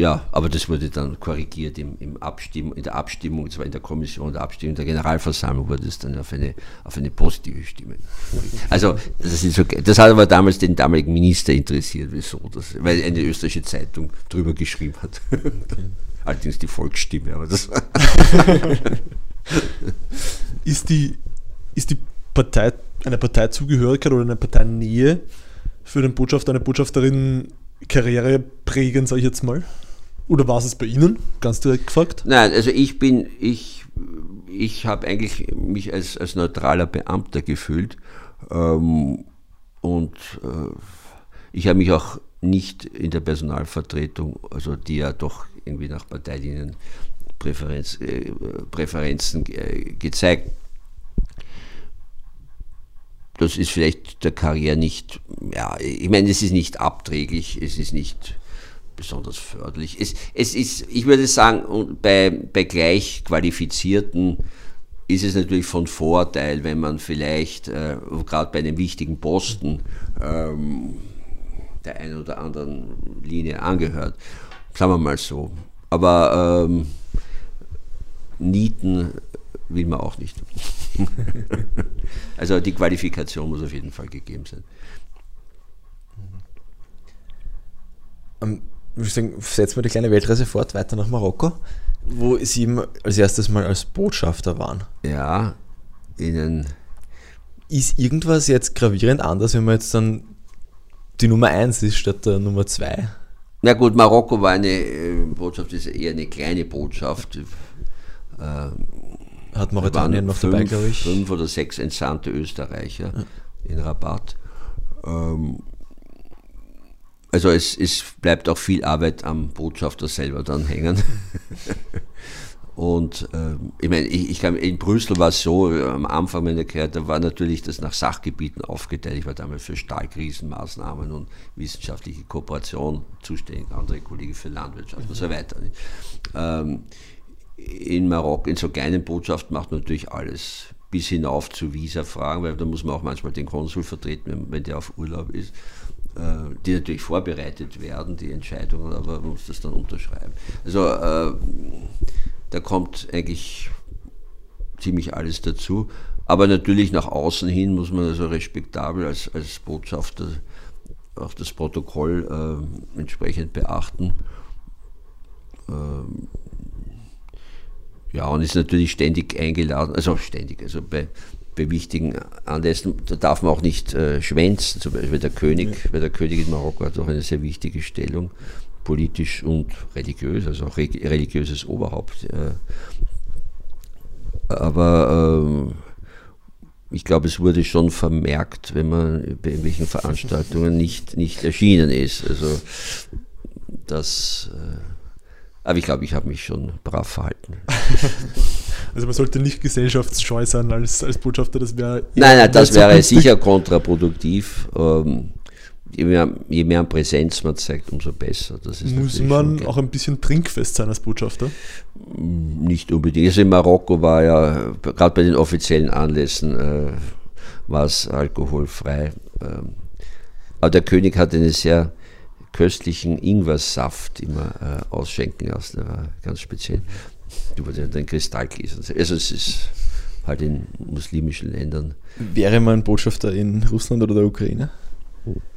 S2: ja, aber das wurde dann korrigiert im, im Abstimmung, in der Abstimmung, zwar in der Kommission der Abstimmung der Generalversammlung wurde es dann auf eine, auf eine positive Stimme. Also das, ist okay. das hat aber damals den damaligen Minister interessiert, wieso das, weil eine österreichische Zeitung drüber geschrieben hat. Okay. Allerdings die Volksstimme, aber das
S3: ist die, ist die Partei, eine Parteizugehörigkeit oder eine Parteinähe für den Botschafter, eine Botschafterin karriereprägend, sage ich jetzt mal? Oder war es bei Ihnen, ganz direkt gefragt?
S2: Nein, also ich bin, ich, ich habe eigentlich mich als, als neutraler Beamter gefühlt ähm, und äh, ich habe mich auch nicht in der Personalvertretung, also die ja doch irgendwie nach Parteilinien Präferenz, äh, Präferenzen äh, gezeigt. Das ist vielleicht der Karriere nicht, ja, ich meine, es ist nicht abträglich, es ist nicht besonders förderlich. Es, es ist, ich würde sagen, bei, bei gleich qualifizierten ist es natürlich von Vorteil, wenn man vielleicht äh, gerade bei einem wichtigen Posten ähm, der einen oder anderen Linie angehört. Sagen wir mal so. Aber ähm, Nieten will man auch nicht. also die Qualifikation muss auf jeden Fall gegeben sein.
S1: Ähm, ich sagen, setzen wir die kleine Weltreise fort, weiter nach Marokko, wo Sie als erstes mal als Botschafter waren.
S2: Ja, Ihnen.
S1: Ist irgendwas jetzt gravierend anders, wenn man jetzt dann die Nummer 1 ist statt der Nummer 2?
S2: Na gut, Marokko war eine äh, Botschaft, ist eher eine kleine Botschaft. Äh,
S1: Hat Mauretanien noch fünf, dabei, glaube ich?
S2: Fünf oder sechs entsandte Österreicher ja. in Rabat. Ähm, also es, es bleibt auch viel Arbeit am Botschafter selber dann hängen. Und äh, ich meine, ich, ich in Brüssel war es so, am Anfang meiner Karriere, da war natürlich das nach Sachgebieten aufgeteilt. Ich war damals für Stahlkrisenmaßnahmen und wissenschaftliche Kooperation zuständig, andere Kollegen für Landwirtschaft mhm. und so weiter. Ähm, in Marokko, in so kleinen Botschaften macht man natürlich alles, bis hinauf zu Visa-Fragen, weil da muss man auch manchmal den Konsul vertreten, wenn, wenn der auf Urlaub ist. Äh, die natürlich vorbereitet werden, die Entscheidungen, aber man muss das dann unterschreiben. Also äh, da kommt eigentlich ziemlich alles dazu. Aber natürlich nach außen hin muss man also respektabel als, als Botschafter auch das Protokoll äh, entsprechend beachten. Ähm, Ja, und ist natürlich ständig eingeladen, also ständig, also bei, bei wichtigen Anlässen, da darf man auch nicht äh, schwänzen, zum Beispiel der König, ja. weil der König in Marokko hat auch eine sehr wichtige Stellung, politisch und religiös, also auch religiöses Oberhaupt. Äh, aber äh, ich glaube, es wurde schon vermerkt, wenn man bei irgendwelchen Veranstaltungen nicht, nicht erschienen ist. Also das, äh, aber ich glaube, ich habe mich schon brav verhalten.
S3: Also man sollte nicht gesellschaftsscheu sein als, als Botschafter, das wäre...
S2: Nein, nein, das wäre sicher kontraproduktiv. Ähm, je mehr, je mehr Präsenz man zeigt, umso besser.
S3: Muss man auch ein bisschen trinkfest sein als Botschafter?
S2: Nicht unbedingt. Also in Marokko war ja, gerade bei den offiziellen Anlässen, äh, war es alkoholfrei. Ähm, aber der König hat einen sehr köstlichen Ingwersaft immer äh, ausschenken lassen. Der war ganz speziell. Über den, den Kristallgläsern. Also es ist halt in muslimischen Ländern.
S1: Wäre man Botschafter in Russland oder der Ukraine?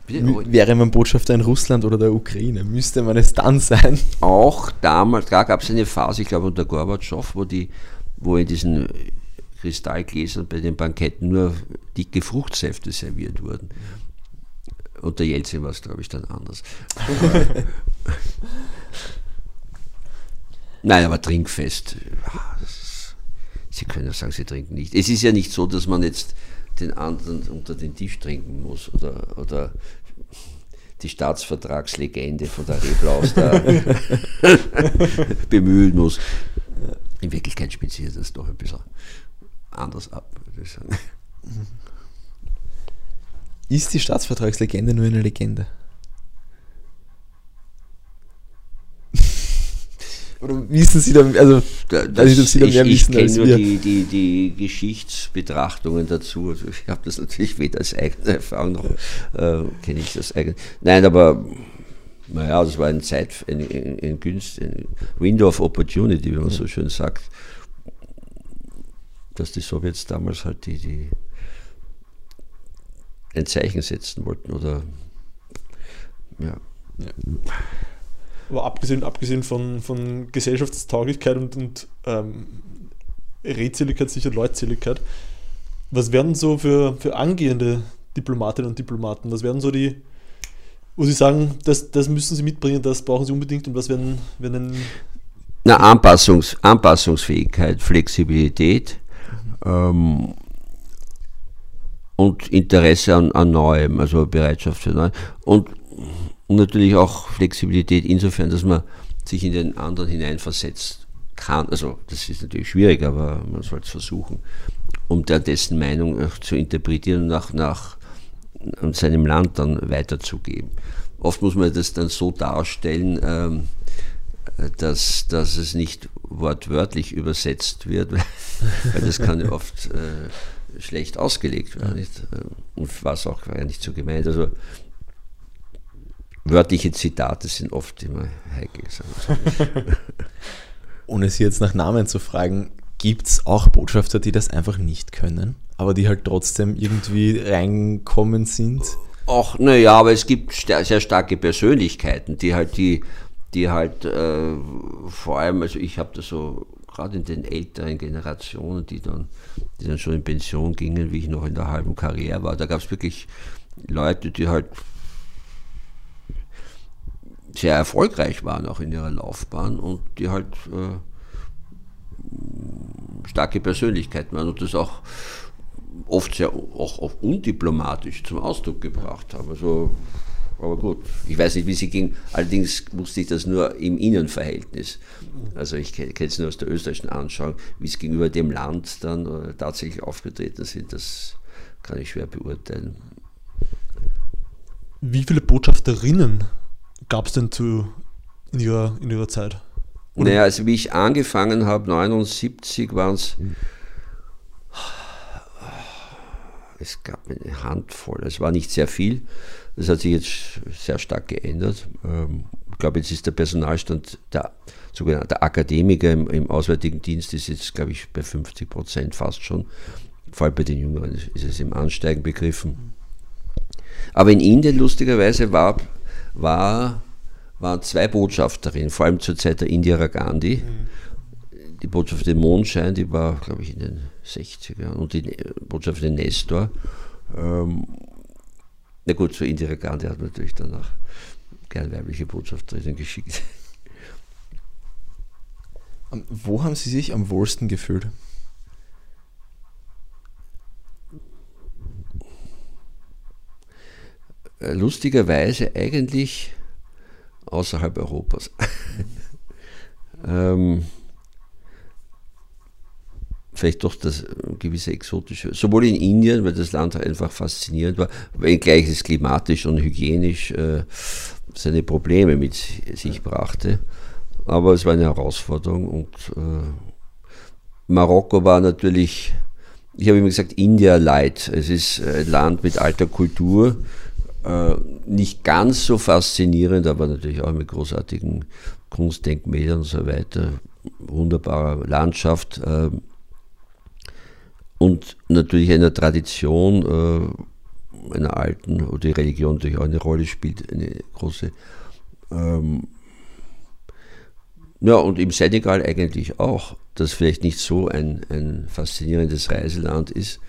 S1: Wäre man Botschafter in Russland oder der Ukraine, müsste man es dann sein?
S2: Auch damals, da gab es eine Phase, ich glaube unter Gorbatschow, wo, die, wo in diesen Kristallgläsern bei den Banketten nur dicke Fruchtsäfte serviert wurden. Unter Jelzin war es, glaube ich, dann anders. Nein, aber trinkfest. Sie können ja sagen, Sie trinken nicht. Es ist ja nicht so, dass man jetzt den anderen unter den Tisch trinken muss oder, oder die Staatsvertragslegende von der Reblaus da bemühen muss. In Wirklichkeit spielt sich das doch ein bisschen anders ab, würde ich sagen.
S1: Ist die Staatsvertragslegende nur eine Legende? Oder wissen Sie da, also
S2: das, ich, Sie da mehr ich, wissen ich kenne nur wir. Die, die, die Geschichtsbetrachtungen dazu. Also ich habe das natürlich weder als eigene Erfahrung noch äh, kenne ich das eigene. Nein, aber naja, das war eine Zeit, ein, ein, ein, Günst, ein Window of Opportunity, wie man so schön sagt, dass die Sowjets damals halt die, die ein Zeichen setzen wollten oder ja. ja.
S3: Aber abgesehen, abgesehen von, von Gesellschaftstauglichkeit und, und ähm, Redseligkeit, sicher Leutseligkeit, was werden so für, für angehende Diplomatinnen und Diplomaten, was werden so die, wo Sie sagen, das, das müssen Sie mitbringen, das brauchen Sie unbedingt und was werden, werden
S2: Na, Anpassungs, Anpassungsfähigkeit, Flexibilität mhm. ähm, und Interesse an, an Neuem, also Bereitschaft für Neuem. Und und natürlich auch Flexibilität insofern, dass man sich in den anderen hineinversetzt kann. Also das ist natürlich schwierig, aber man soll es versuchen, um der, dessen Meinung zu interpretieren und nach, nach seinem Land dann weiterzugeben. Oft muss man das dann so darstellen, ähm, dass, dass es nicht wortwörtlich übersetzt wird, weil das kann ja oft äh, schlecht ausgelegt werden. Nicht? Und was auch war ja nicht so gemeint. Also wörtliche Zitate sind oft immer heikel.
S1: Ohne Sie jetzt nach Namen zu fragen, gibt es auch Botschafter, die das einfach nicht können, aber die halt trotzdem irgendwie reinkommen sind?
S2: Ach, naja, aber es gibt sehr starke Persönlichkeiten, die halt die, die halt äh, vor allem, also ich habe das so gerade in den älteren Generationen, die dann, die dann schon in Pension gingen, wie ich noch in der halben Karriere war, da gab es wirklich Leute, die halt sehr erfolgreich waren auch in ihrer Laufbahn und die halt äh, starke Persönlichkeiten waren und das auch oft sehr auch, auch undiplomatisch zum Ausdruck gebracht haben. Also, aber gut, ich weiß nicht, wie sie ging. Allerdings wusste ich das nur im Innenverhältnis. Also ich kenne es nur aus der österreichischen Anschauung, wie es gegenüber dem Land dann äh, tatsächlich aufgetreten sind, das kann ich schwer beurteilen.
S3: Wie viele Botschafterinnen gab es denn zu, in, ihrer, in ihrer Zeit?
S2: Oder? Naja, also wie ich angefangen habe, 79 waren es. Es gab eine Handvoll, es war nicht sehr viel. Das hat sich jetzt sehr stark geändert. Ähm, ich glaube, jetzt ist der Personalstand der sogenannte Akademiker im, im Auswärtigen Dienst ist jetzt, glaube ich, bei 50 Prozent fast schon. Vor allem bei den Jüngeren ist es im Ansteigen begriffen. Aber in Indien lustigerweise war war, waren zwei Botschafterinnen, vor allem zur Zeit der Indira Gandhi, mhm. die Botschaft den Mondschein, die war, glaube ich, in den 60ern und die Botschaft den Nestor. Ähm, na gut, so Indira Gandhi hat natürlich danach gern weibliche Botschafterinnen geschickt.
S1: Wo haben Sie sich am wohlsten gefühlt?
S2: Äh, lustigerweise eigentlich außerhalb Europas. ähm, vielleicht doch das gewisse exotische, sowohl in Indien, weil das Land einfach faszinierend war, wenngleich es klimatisch und hygienisch äh, seine Probleme mit sich brachte. Aber es war eine Herausforderung und äh, Marokko war natürlich, ich habe immer gesagt, India Light. Es ist ein Land mit alter Kultur, äh, nicht ganz so faszinierend, aber natürlich auch mit großartigen Kunstdenkmälern und so weiter. Wunderbare Landschaft äh, und natürlich einer Tradition, äh, einer alten, wo die Religion natürlich auch eine Rolle spielt, eine große. Ähm, ja, und im Senegal eigentlich auch, das vielleicht nicht so ein, ein faszinierendes Reiseland ist,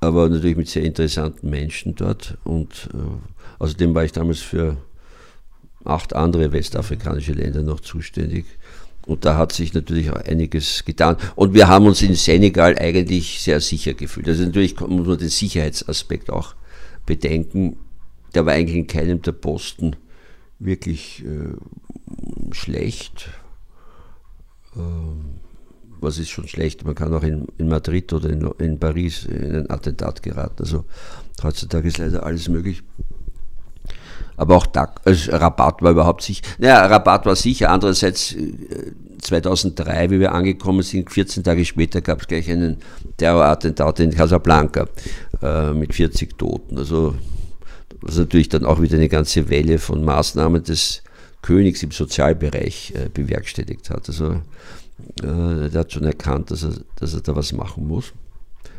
S2: aber natürlich mit sehr interessanten Menschen dort. Und äh, außerdem war ich damals für acht andere westafrikanische Länder noch zuständig. Und da hat sich natürlich auch einiges getan. Und wir haben uns in Senegal eigentlich sehr sicher gefühlt. Also natürlich muss man den Sicherheitsaspekt auch bedenken. Der war eigentlich in keinem der Posten wirklich äh, schlecht. Ähm, was ist schon schlecht? Man kann auch in, in Madrid oder in, in, Paris in ein Attentat geraten. Also heutzutage ist leider alles möglich. Aber auch da, also Rabat war überhaupt sicher. Naja, Rabat war sicher. Andererseits 2003, äh, wie wir angekommen sind, 14 Tage später gab es gleich einen Terrorattentat in Casablanca äh, mit 40 Toten. Also was natürlich dann auch wieder eine ganze Welle von Maßnahmen des Königs im Sozialbereich äh, bewerkstelligt hat. Also äh, der hat schon erkannt, dass er, dass er da was machen muss.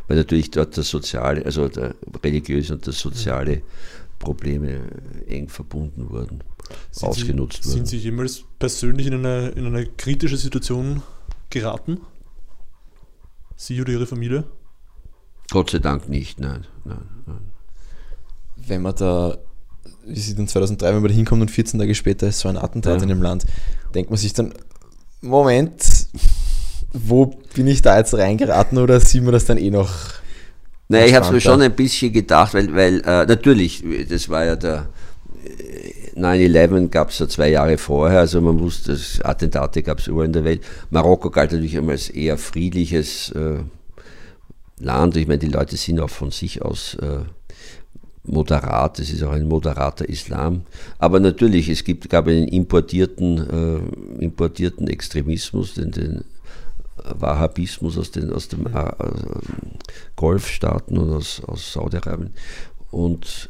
S2: Weil natürlich dort das soziale, also der religiöse und das soziale Probleme eng verbunden wurden, sind ausgenutzt
S3: Sie,
S2: wurden.
S3: Sind Sie jemals persönlich in eine, in eine kritische Situation geraten? Sie oder Ihre Familie?
S2: Gott sei Dank nicht, nein. nein, nein.
S1: Wenn man da, wie Sie dann 2003, wenn man da hinkommt und 14 Tage später ist so ein Attentat ja. in dem Land, denkt man sich dann, Moment, wo bin ich da jetzt reingeraten oder sieht man das dann eh noch?
S2: Naja, ich habe es mir schon ein bisschen gedacht, weil, weil äh, natürlich, das war ja der 9-11 gab es ja zwei Jahre vorher, also man wusste, dass Attentate gab es überall in der Welt. Marokko galt natürlich immer als eher friedliches äh, Land. Ich meine, die Leute sind auch von sich aus äh, moderat, es ist auch ein moderater Islam. Aber natürlich, es gibt, gab einen importierten, äh, importierten Extremismus, den, den Wahhabismus aus den aus dem äh, Golfstaaten und aus, aus Saudi-Arabien. Und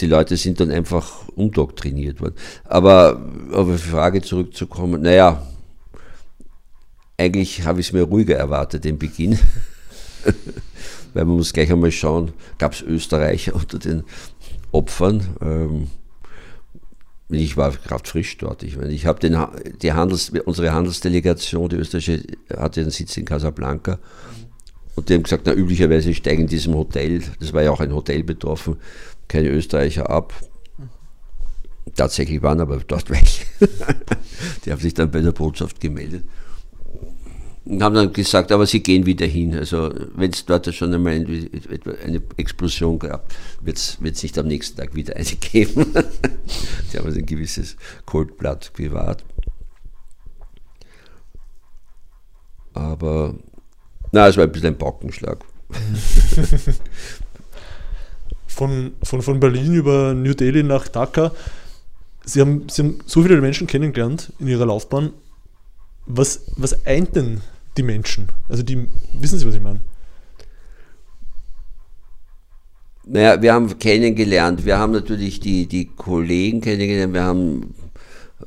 S2: die Leute sind dann einfach umdoktriniert worden. Aber auf die Frage zurückzukommen, naja, eigentlich habe ich es mir ruhiger erwartet, den Beginn. weil man muss gleich einmal schauen, gab es Österreicher unter den Opfern. Ähm, ich war gerade frisch dort. Ich, meine, ich habe den, die Handels, unsere Handelsdelegation, die österreichische, hatte einen Sitz in Casablanca. Und die haben gesagt, na üblicherweise steigen in diesem Hotel, das war ja auch ein Hotel betroffen, keine Österreicher ab. Tatsächlich waren aber dort welche. die haben sich dann bei der Botschaft gemeldet und haben dann gesagt, aber sie gehen wieder hin. Also wenn es dort schon einmal eine Explosion gab, wird es nicht am nächsten Tag wieder eine geben. die haben ein gewisses Coldblatt bewahrt. Aber na, es war ein bisschen ein Baukenschlag.
S3: von, von, von Berlin über New Delhi nach Dhaka. Sie haben, Sie haben so viele Menschen kennengelernt in Ihrer Laufbahn. Was, was eint denn die Menschen? Also die, wissen Sie, was ich meine?
S2: Naja, wir haben kennengelernt, wir haben natürlich die, die Kollegen kennengelernt, wir haben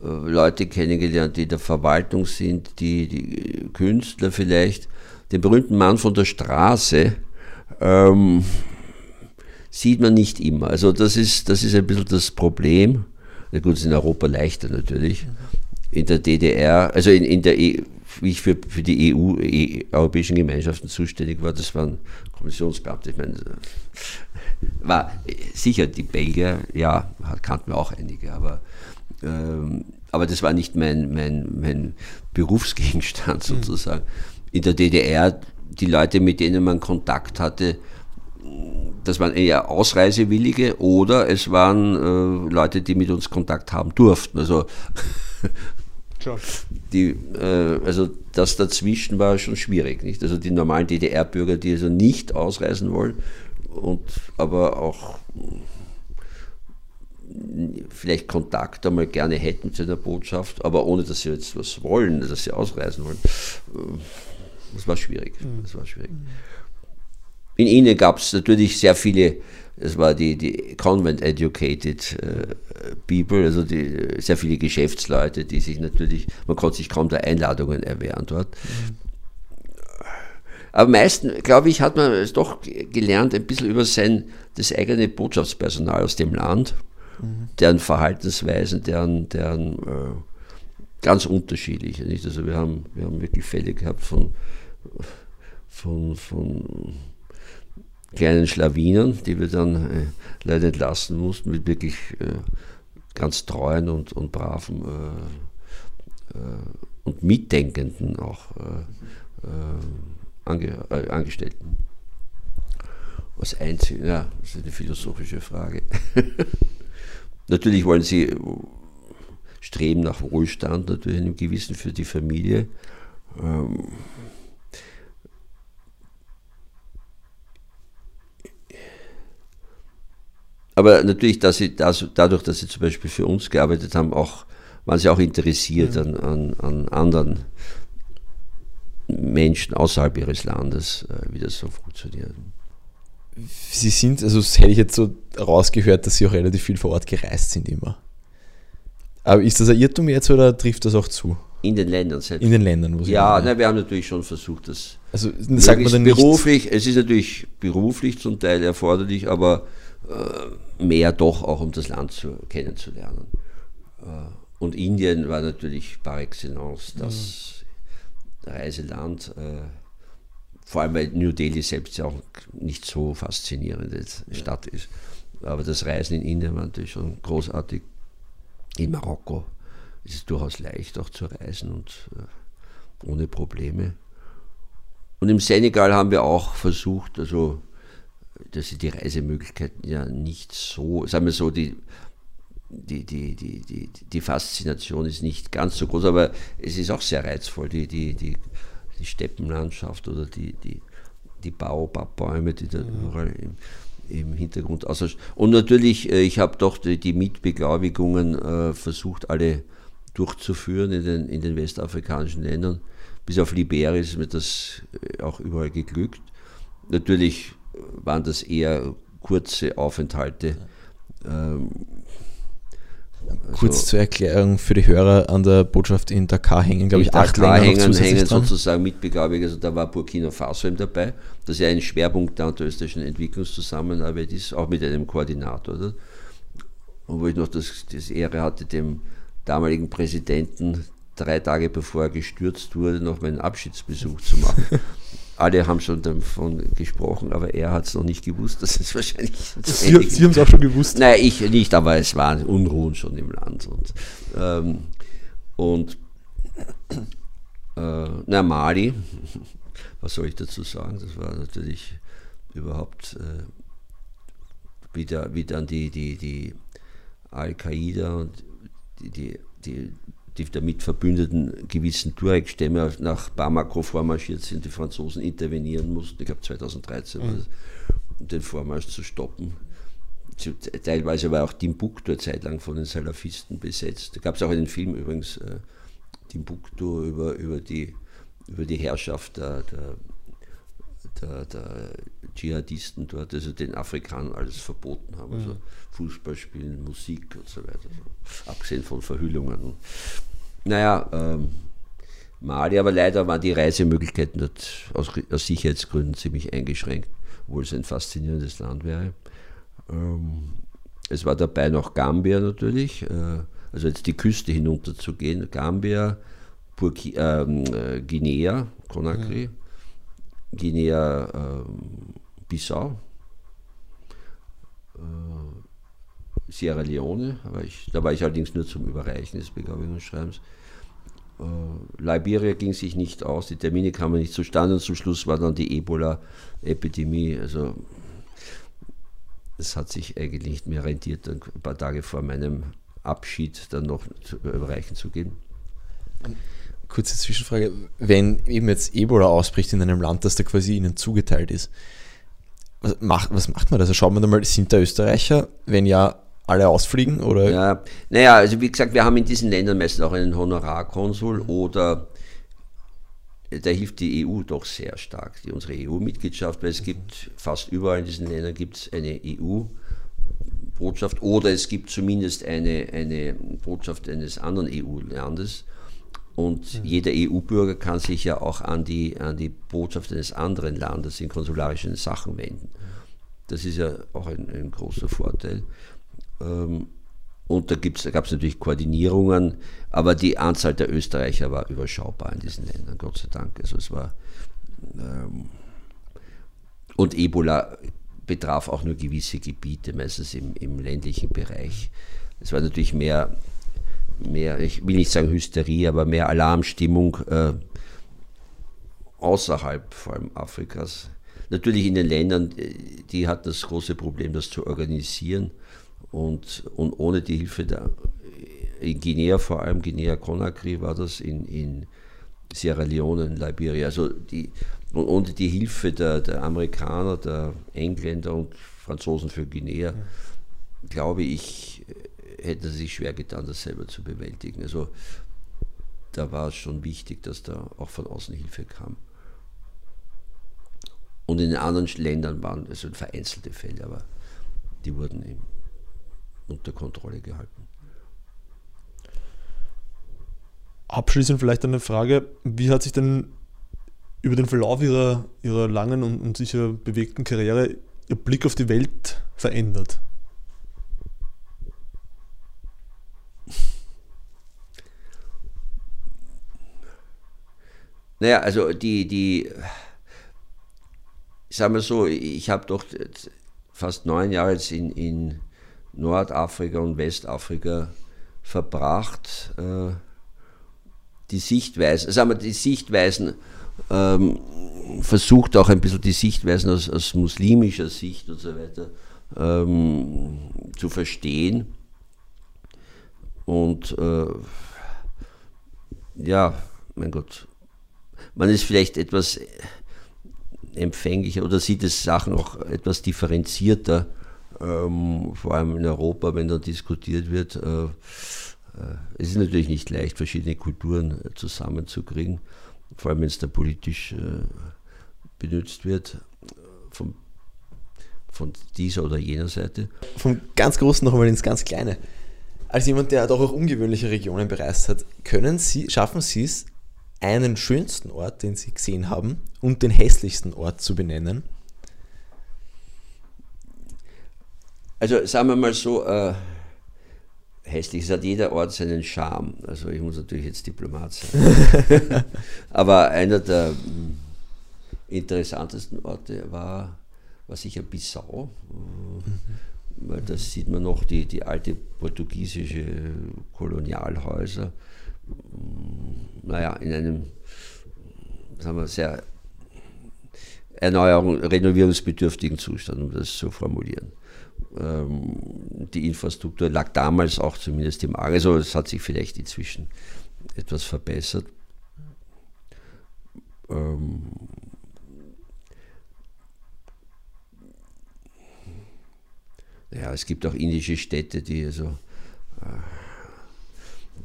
S2: äh, Leute kennengelernt, die in der Verwaltung sind, die, die Künstler vielleicht. Den berühmten Mann von der Straße ähm, sieht man nicht immer. Also das ist, das ist ein bisschen das Problem. Na gut, ist in Europa leichter natürlich. In der DDR, also in, in der wie ich für, für die EU, e, europäischen Gemeinschaften zuständig war, das waren Kommissionsbeamte. Ich meine, war sicher die Belgier, ja, kannten wir auch einige, aber, ähm, aber das war nicht mein, mein, mein Berufsgegenstand sozusagen. In der DDR, die Leute, mit denen man Kontakt hatte, das waren eher Ausreisewillige oder es waren äh, Leute, die mit uns Kontakt haben durften. Also, die, äh, also das dazwischen war schon schwierig. Nicht? Also die normalen DDR-Bürger, die also nicht ausreisen wollen, und aber auch vielleicht Kontakt einmal gerne hätten zu einer Botschaft, aber ohne dass sie jetzt was wollen, dass sie ausreisen wollen. Äh, das war schwierig. Das war schwierig. In ihnen gab es natürlich sehr viele, es war die, die Convent-educated äh, People, also die, sehr viele Geschäftsleute, die sich natürlich, man konnte sich kaum der Einladungen erwehren dort. Mhm. Aber meistens, glaube ich, hat man es doch gelernt, ein bisschen über sein, das eigene Botschaftspersonal aus dem Land, mhm. deren Verhaltensweisen, deren, deren äh, ganz unterschiedliche. Nicht? Also wir haben, wir haben wirklich Fälle gehabt von, von, von kleinen Schlawinern, die wir dann äh, leider entlassen mussten, mit wirklich äh, ganz treuen und, und braven äh, äh und mitdenkenden auch äh, äh, Ange Angestellten. Was einzig, ja, das ist eine philosophische Frage. natürlich wollen sie streben nach Wohlstand, natürlich einem gewissen für die Familie. Ähm, Aber natürlich, dass sie das, dadurch, dass sie zum Beispiel für uns gearbeitet haben, auch, waren sie auch interessiert ja. an, an, an anderen Menschen außerhalb ihres Landes, äh, wie das so funktioniert.
S1: Sie sind, also das hätte ich jetzt so rausgehört, dass Sie auch relativ viel vor Ort gereist sind immer. Aber ist das ein Irrtum jetzt oder trifft das auch zu?
S2: In den Ländern selbst.
S1: In den Ländern, wo
S2: Sie Ja, nein, wir haben natürlich schon versucht, das.
S1: Also sagt man dann
S2: beruflich, nicht? es ist natürlich beruflich zum Teil erforderlich, aber mehr doch auch, um das Land zu, kennenzulernen. Äh, und Indien war natürlich par excellence das mhm. Reiseland, äh, vor allem weil New Delhi selbst ja auch nicht so faszinierende Stadt ist. Aber das Reisen in Indien war natürlich schon großartig. In Marokko ist es durchaus leicht auch zu reisen und ohne Probleme. Und im Senegal haben wir auch versucht, also dass die Reisemöglichkeiten ja nicht so, sagen wir so, die, die, die, die, die, die Faszination ist nicht ganz so groß, aber es ist auch sehr reizvoll, die, die, die, die Steppenlandschaft oder die, die, die Baobab-Bäume, die da überall im, im Hintergrund aussehen. Und natürlich, äh, ich habe doch die, die Mietbeglaubigungen äh, versucht, alle durchzuführen in den, in den westafrikanischen Ländern. Bis auf Liberia ist mir das äh, auch überall geglückt. Natürlich waren das eher kurze Aufenthalte. Ähm,
S1: Kurz also, zur Erklärung für die Hörer an der Botschaft in Dakar hängen, glaube ich, acht Dakar
S2: Länder hängen, hängen sozusagen mitbeglaubigt. Also da war Burkina Faso eben dabei. Das ja ein Schwerpunkt der österreichischen Entwicklungszusammenarbeit ist, auch mit einem Koordinator. Oder? Und wo ich noch das, das Ehre hatte, dem damaligen Präsidenten drei Tage bevor er gestürzt wurde, noch meinen Abschiedsbesuch zu machen. alle haben schon davon gesprochen, aber er hat es noch nicht gewusst, dass es wahrscheinlich.
S3: Sie, Sie haben es auch schon gewusst?
S2: Nein, ich nicht, aber es waren Unruhen schon im Land. Und, ähm, und äh, na, Mali, was soll ich dazu sagen? Das war natürlich überhaupt äh, wieder, wie dann die, die, die Al-Qaida und die, die, die die damit verbündeten gewissen Tuareg-Stämme nach Bamako vormarschiert sind, die Franzosen intervenieren mussten, ich glaube 2013 mhm. um den Vormarsch zu stoppen. Teilweise war auch Timbuktu eine Zeit lang von den Salafisten besetzt. Da gab es auch einen Film übrigens, äh, Timbuktu, über, über, die, über die Herrschaft der, der der, der, Dschihadisten dort, also den Afrikanern alles verboten haben. Also Fußball spielen, Musik und so weiter. Also, abgesehen von Verhüllungen. Naja, ähm, Mali, aber leider waren die Reisemöglichkeiten dort aus, aus Sicherheitsgründen ziemlich eingeschränkt, obwohl es ein faszinierendes Land wäre. Ähm, es war dabei noch Gambia natürlich, äh, also jetzt die Küste hinunter zu gehen, Gambia, Burki, ähm, äh, Guinea, Conakry, mhm. Guinea, ähm, Bissau, äh, Sierra Leone, aber ich, da war ich allerdings nur zum Überreichen des Begabungsschreibens. Äh, Liberia ging sich nicht aus, die Termine kamen nicht zustande und zum Schluss war dann die Ebola-Epidemie. Also es hat sich eigentlich nicht mehr rentiert, ein paar Tage vor meinem Abschied dann noch zu überreichen zu gehen.
S1: Kurze Zwischenfrage, wenn eben jetzt Ebola ausbricht in einem Land, das da quasi ihnen zugeteilt ist, was macht, was macht man da? Also schaut man da mal, sind da Österreicher? Wenn ja, alle ausfliegen? Oder?
S2: Ja, naja, also wie gesagt, wir haben in diesen Ländern meistens auch einen Honorarkonsul oder da hilft die EU doch sehr stark, die, unsere EU-Mitgliedschaft, weil es gibt fast überall in diesen Ländern gibt es eine EU-Botschaft oder es gibt zumindest eine, eine Botschaft eines anderen EU-Landes. Und mhm. jeder EU-Bürger kann sich ja auch an die, an die Botschaft eines anderen Landes in konsularischen Sachen wenden. Das ist ja auch ein, ein großer Vorteil. Ähm, und da, da gab es natürlich Koordinierungen, aber die Anzahl der Österreicher war überschaubar in diesen Ländern, Gott sei Dank. Also es war ähm, und Ebola betraf auch nur gewisse Gebiete, meistens im, im ländlichen Bereich. Es war natürlich mehr, mehr, ich will nicht sagen Hysterie, aber mehr Alarmstimmung äh, außerhalb vor allem Afrikas. Natürlich in den Ländern, die hat das große Problem, das zu organisieren. Und, und ohne die Hilfe der, in Guinea, vor allem Guinea-Conakry war das, in, in Sierra Leone, in Liberia, also die, und ohne die Hilfe der, der Amerikaner, der Engländer und Franzosen für Guinea, glaube ich, hätte sie sich schwer getan, das selber zu bewältigen. Also da war es schon wichtig, dass da auch von außen Hilfe kam. Und in den anderen Ländern waren es also vereinzelte Fälle, aber die wurden eben unter Kontrolle gehalten.
S3: Abschließend vielleicht eine Frage, wie hat sich denn über den Verlauf Ihrer, ihrer langen und, und sicher bewegten Karriere Ihr Blick auf die Welt verändert?
S2: Naja, also die, die, sagen wir so, ich habe doch fast neun Jahre jetzt in, in Nordafrika und Westafrika verbracht. Äh, die Sichtweisen, sagen wir, die Sichtweisen, ähm, versucht auch ein bisschen die Sichtweisen aus, aus muslimischer Sicht und so weiter ähm, zu verstehen. Und äh, ja, mein Gott, man ist vielleicht etwas empfänglicher oder sieht es Sachen auch etwas differenzierter ähm, vor allem in Europa, wenn da diskutiert wird. Äh, äh, es ist natürlich nicht leicht, verschiedene Kulturen äh, zusammenzukriegen, vor allem wenn es da politisch äh, benutzt wird, von, von dieser oder jener Seite.
S1: Vom ganz Großen noch einmal ins ganz Kleine. Als jemand, der doch auch ungewöhnliche Regionen bereist hat, können Sie, schaffen Sie es, einen schönsten Ort, den Sie gesehen haben, und den hässlichsten Ort zu benennen?
S2: Also sagen wir mal so, äh, hässlich, es hat jeder Ort seinen Charme. Also ich muss natürlich jetzt Diplomat sein. Aber einer der mm, interessantesten Orte war, war sicher Bissau. Mhm. Weil da sieht man noch die, die alte portugiesische Kolonialhäuser. Naja, in einem, sagen wir, sehr Erneuerung, renovierungsbedürftigen Zustand, um das zu formulieren. Ähm, die Infrastruktur lag damals auch zumindest im Argen. Also es hat sich vielleicht inzwischen etwas verbessert. Ähm, ja, es gibt auch indische Städte, die also äh,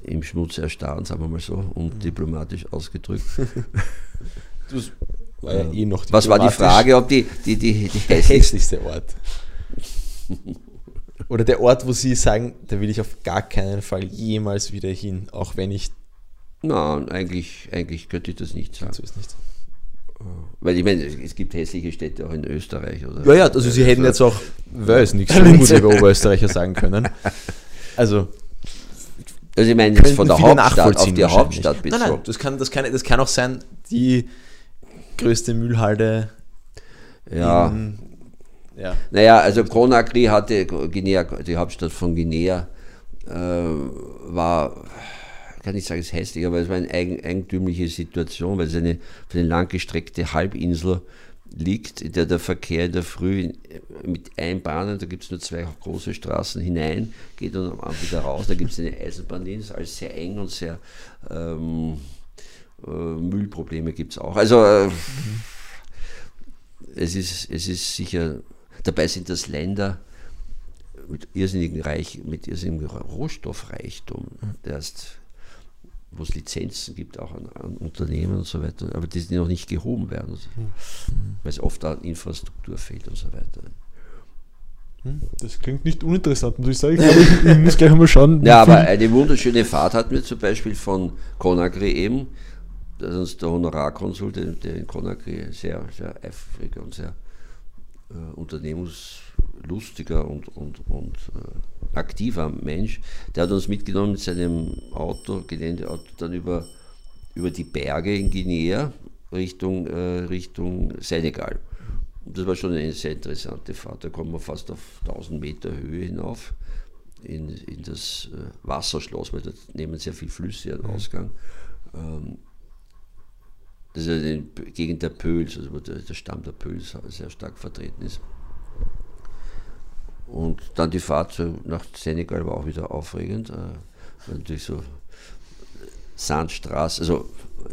S2: im Schmutz erstarren, sagen wir mal so, und mhm. diplomatisch ausgedrückt.
S1: das war ja eh noch
S2: Was war die Frage, ob die, die, die,
S1: die hässlichste Ort? Oder der Ort, wo Sie sagen, da will ich auf gar keinen Fall jemals wieder hin, auch wenn ich.
S2: Nein, eigentlich, eigentlich könnte ich das nicht sagen.
S1: So ist nicht.
S2: Weil ich meine, es gibt hässliche Städte auch in Österreich. Oder?
S1: Ja, ja, also Sie hätten jetzt auch, weiß nichts, so gut über Oberösterreicher sagen können. Also,
S2: Also ich meine jetzt von der Hauptstadt auf die. Hauptstadt bezogen.
S1: Nein, nein, das kann, das, kann, das kann auch sein, die größte Müllhalde
S2: Ja.
S1: in, ja.
S2: Naja, also Conakry hatte, Guinea, die Hauptstadt von Guinea, äh, war, kann ich sagen, es ist hässlich, aber es war eine eigen, eigentümliche Situation, weil es eine, für eine langgestreckte Halbinsel liegt, der der Verkehr in der Früh mit Einbahnen, da gibt es nur zwei große Straßen hinein, geht dann am Abend wieder raus, da gibt es eine Eisenbahnlinie, ist alles sehr eng und sehr ähm, äh, Müllprobleme gibt es auch. Also äh, es, ist, es ist sicher, dabei sind das Länder mit irrsinnigen Reich, mit irrsinnigem Rohstoffreichtum, erst wo es Lizenzen gibt, auch an, an Unternehmen und so weiter, aber die, noch nicht gehoben werden, also, weil es oft an Infrastruktur fehlt und so weiter.
S3: Hm, Das klingt nicht uninteressant, muss ich sagen. Ich, ich, muss gleich einmal schauen.
S2: Ja, aber eine wunderschöne Fahrt hatten wir zum Beispiel von Conakry eben. Das ist uns der Honorarkonsul, der, der in Conakry sehr, sehr eifriger und sehr äh, unternehmungslustiger und, und, und äh, aktiver Mensch, der hat uns mitgenommen mit seinem Auto, Geländeauto, dann über, über die Berge in Guinea Richtung, äh, Richtung Senegal. Und das war schon eine sehr interessante Fahrt. Da kommt man fast auf 1000 Meter Höhe hinauf in, in das äh, Wasserschloss, weil da nehmen sehr viele Flüsse ihren Ausgang. Ähm, das ist ja die P- Gegend der Pöls, also wo der, der Stamm der Pöls sehr stark vertreten ist. Und dann die Fahrt nach Senegal war auch wieder aufregend. Äh, natürlich so Sandstraßen, also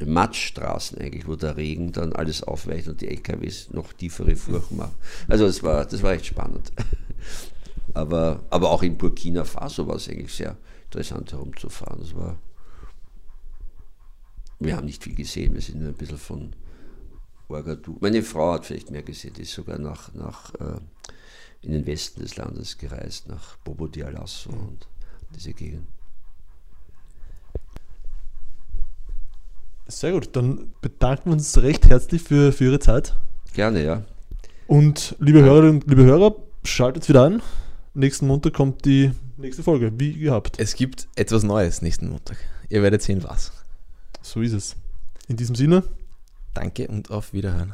S2: Matschstraßen eigentlich, wo der Regen dann alles aufweicht und die LKWs noch tiefere Furchen machen. Also das war, das war echt spannend. Aber, aber auch in Burkina Faso war es eigentlich sehr interessant herumzufahren. Das war, wir haben nicht viel gesehen, wir sind nur ein bisschen von Ouagadougou. Meine Frau hat vielleicht mehr gesehen, die ist sogar nach, nach äh, in den Westen des Landes gereist, nach Bobo Dioulasso und diese Gegend.
S3: Sehr gut, dann bedanken wir uns recht herzlich für, für Ihre Zeit.
S2: Gerne, ja.
S3: Und liebe Hörerinnen und liebe Hörer, schaltet wieder ein. Nächsten Montag kommt die nächste Folge, wie gehabt.
S1: Es gibt etwas Neues nächsten Montag. Ihr werdet sehen, was.
S3: So ist es. In diesem Sinne,
S1: Danke und auf Wiederhören.